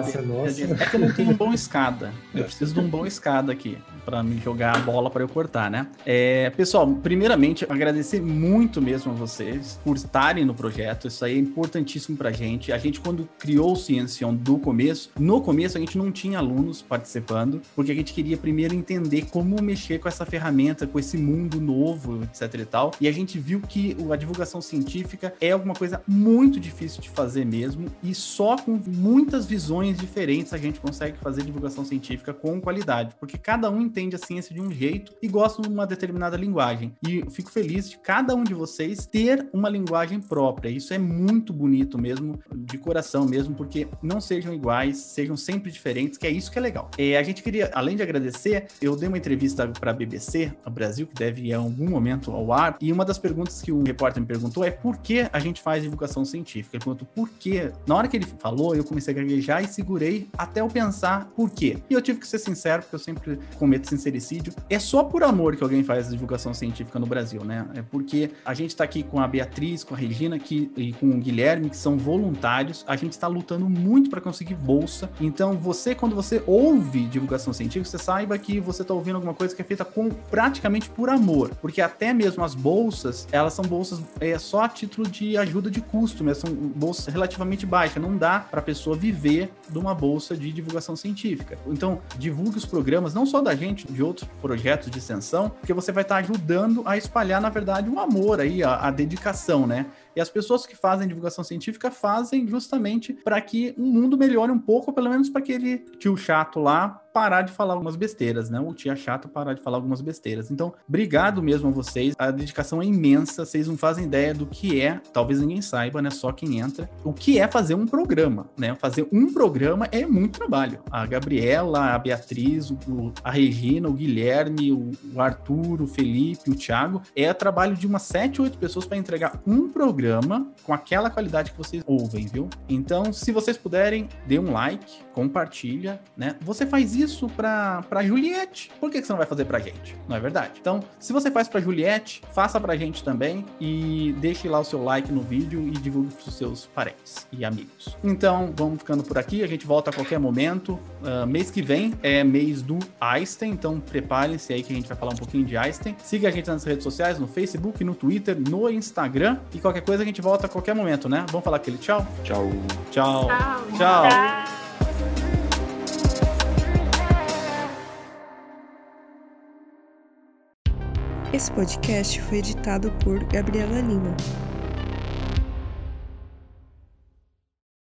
é que eu não tenho um bom escada. Eu preciso de um bom escada aqui para me jogar a bola para eu cortar, né? É, pessoal, primeiramente, agradecer muito mesmo a vocês por estarem no projeto. Isso aí é importantíssimo pra gente. A gente, quando criou o Ciencion do começo, no começo a gente não tinha alunos participando, porque a gente queria primeiro entender como mexer com essa ferramenta, com esse mundo novo, etc e tal. E a gente viu que a divulgação científica é alguma coisa muito muito difícil de fazer mesmo e só com muitas visões diferentes a gente consegue fazer divulgação científica com qualidade, porque cada um entende a ciência de um jeito e gosta de uma determinada linguagem. E fico feliz de cada um de vocês ter uma linguagem própria. Isso é muito bonito mesmo, de coração mesmo, porque não sejam iguais, sejam sempre diferentes, que é isso que é legal. É, a gente queria, além de agradecer, eu dei uma entrevista para a BBC, a Brasil, que deve ir em algum momento ao ar, e uma das perguntas que o repórter me perguntou é por que a gente faz divulgação científica científica. Ele perguntou por quê. Na hora que ele falou, eu comecei a gaguejar e segurei até eu pensar por quê. E eu tive que ser sincero, porque eu sempre cometo sincericídio. É só por amor que alguém faz divulgação científica no Brasil, né? É porque a gente está aqui com a Beatriz, com a Regina que, e com o Guilherme, que são voluntários. A gente está lutando muito para conseguir bolsa. Então, você, quando você ouve divulgação científica, você saiba que você está ouvindo alguma coisa que é feita com praticamente por amor. Porque até mesmo as bolsas, elas são bolsas é, só a título de ajuda de custo são bolsas relativamente baixas. Não dá para a pessoa viver de uma bolsa de divulgação científica. Então, divulgue os programas, não só da gente, de outros projetos de extensão, porque você vai estar ajudando a espalhar, na verdade, o amor aí, a, a dedicação, né? E as pessoas que fazem divulgação científica fazem justamente para que o mundo melhore um pouco, pelo menos para aquele tio chato lá parar de falar algumas besteiras, né? O tia chato parar de falar algumas besteiras. Então, obrigado mesmo a vocês. A dedicação é imensa. Vocês não fazem ideia do que é, talvez ninguém saiba, né? Só quem entra. O que é fazer um programa, né? Fazer um programa é muito trabalho. A Gabriela, a Beatriz, o, a Regina, o Guilherme, o, o Arthur, o Felipe, o Thiago, é trabalho de umas 7, 8 pessoas para entregar um programa com aquela qualidade que vocês ouvem, viu? Então, se vocês puderem, dê um like, compartilha, né? Você faz isso para para Juliette. Por que, que você não vai fazer pra gente? Não é verdade? Então, se você faz para Juliette, faça pra gente também e deixe lá o seu like no vídeo e divulgue pros seus parentes e amigos. Então, vamos ficando por aqui. A gente volta a qualquer momento. Uh, mês que vem é mês do Einstein, então preparem-se aí que a gente vai falar um pouquinho de Einstein. Siga a gente nas redes sociais, no Facebook, no Twitter, no Instagram e qualquer coisa a gente volta a qualquer momento, né? Vamos falar aquele tchau? Tchau. Tchau. Tchau. Tchau. Tá. Esse podcast foi editado por Gabriela Lima.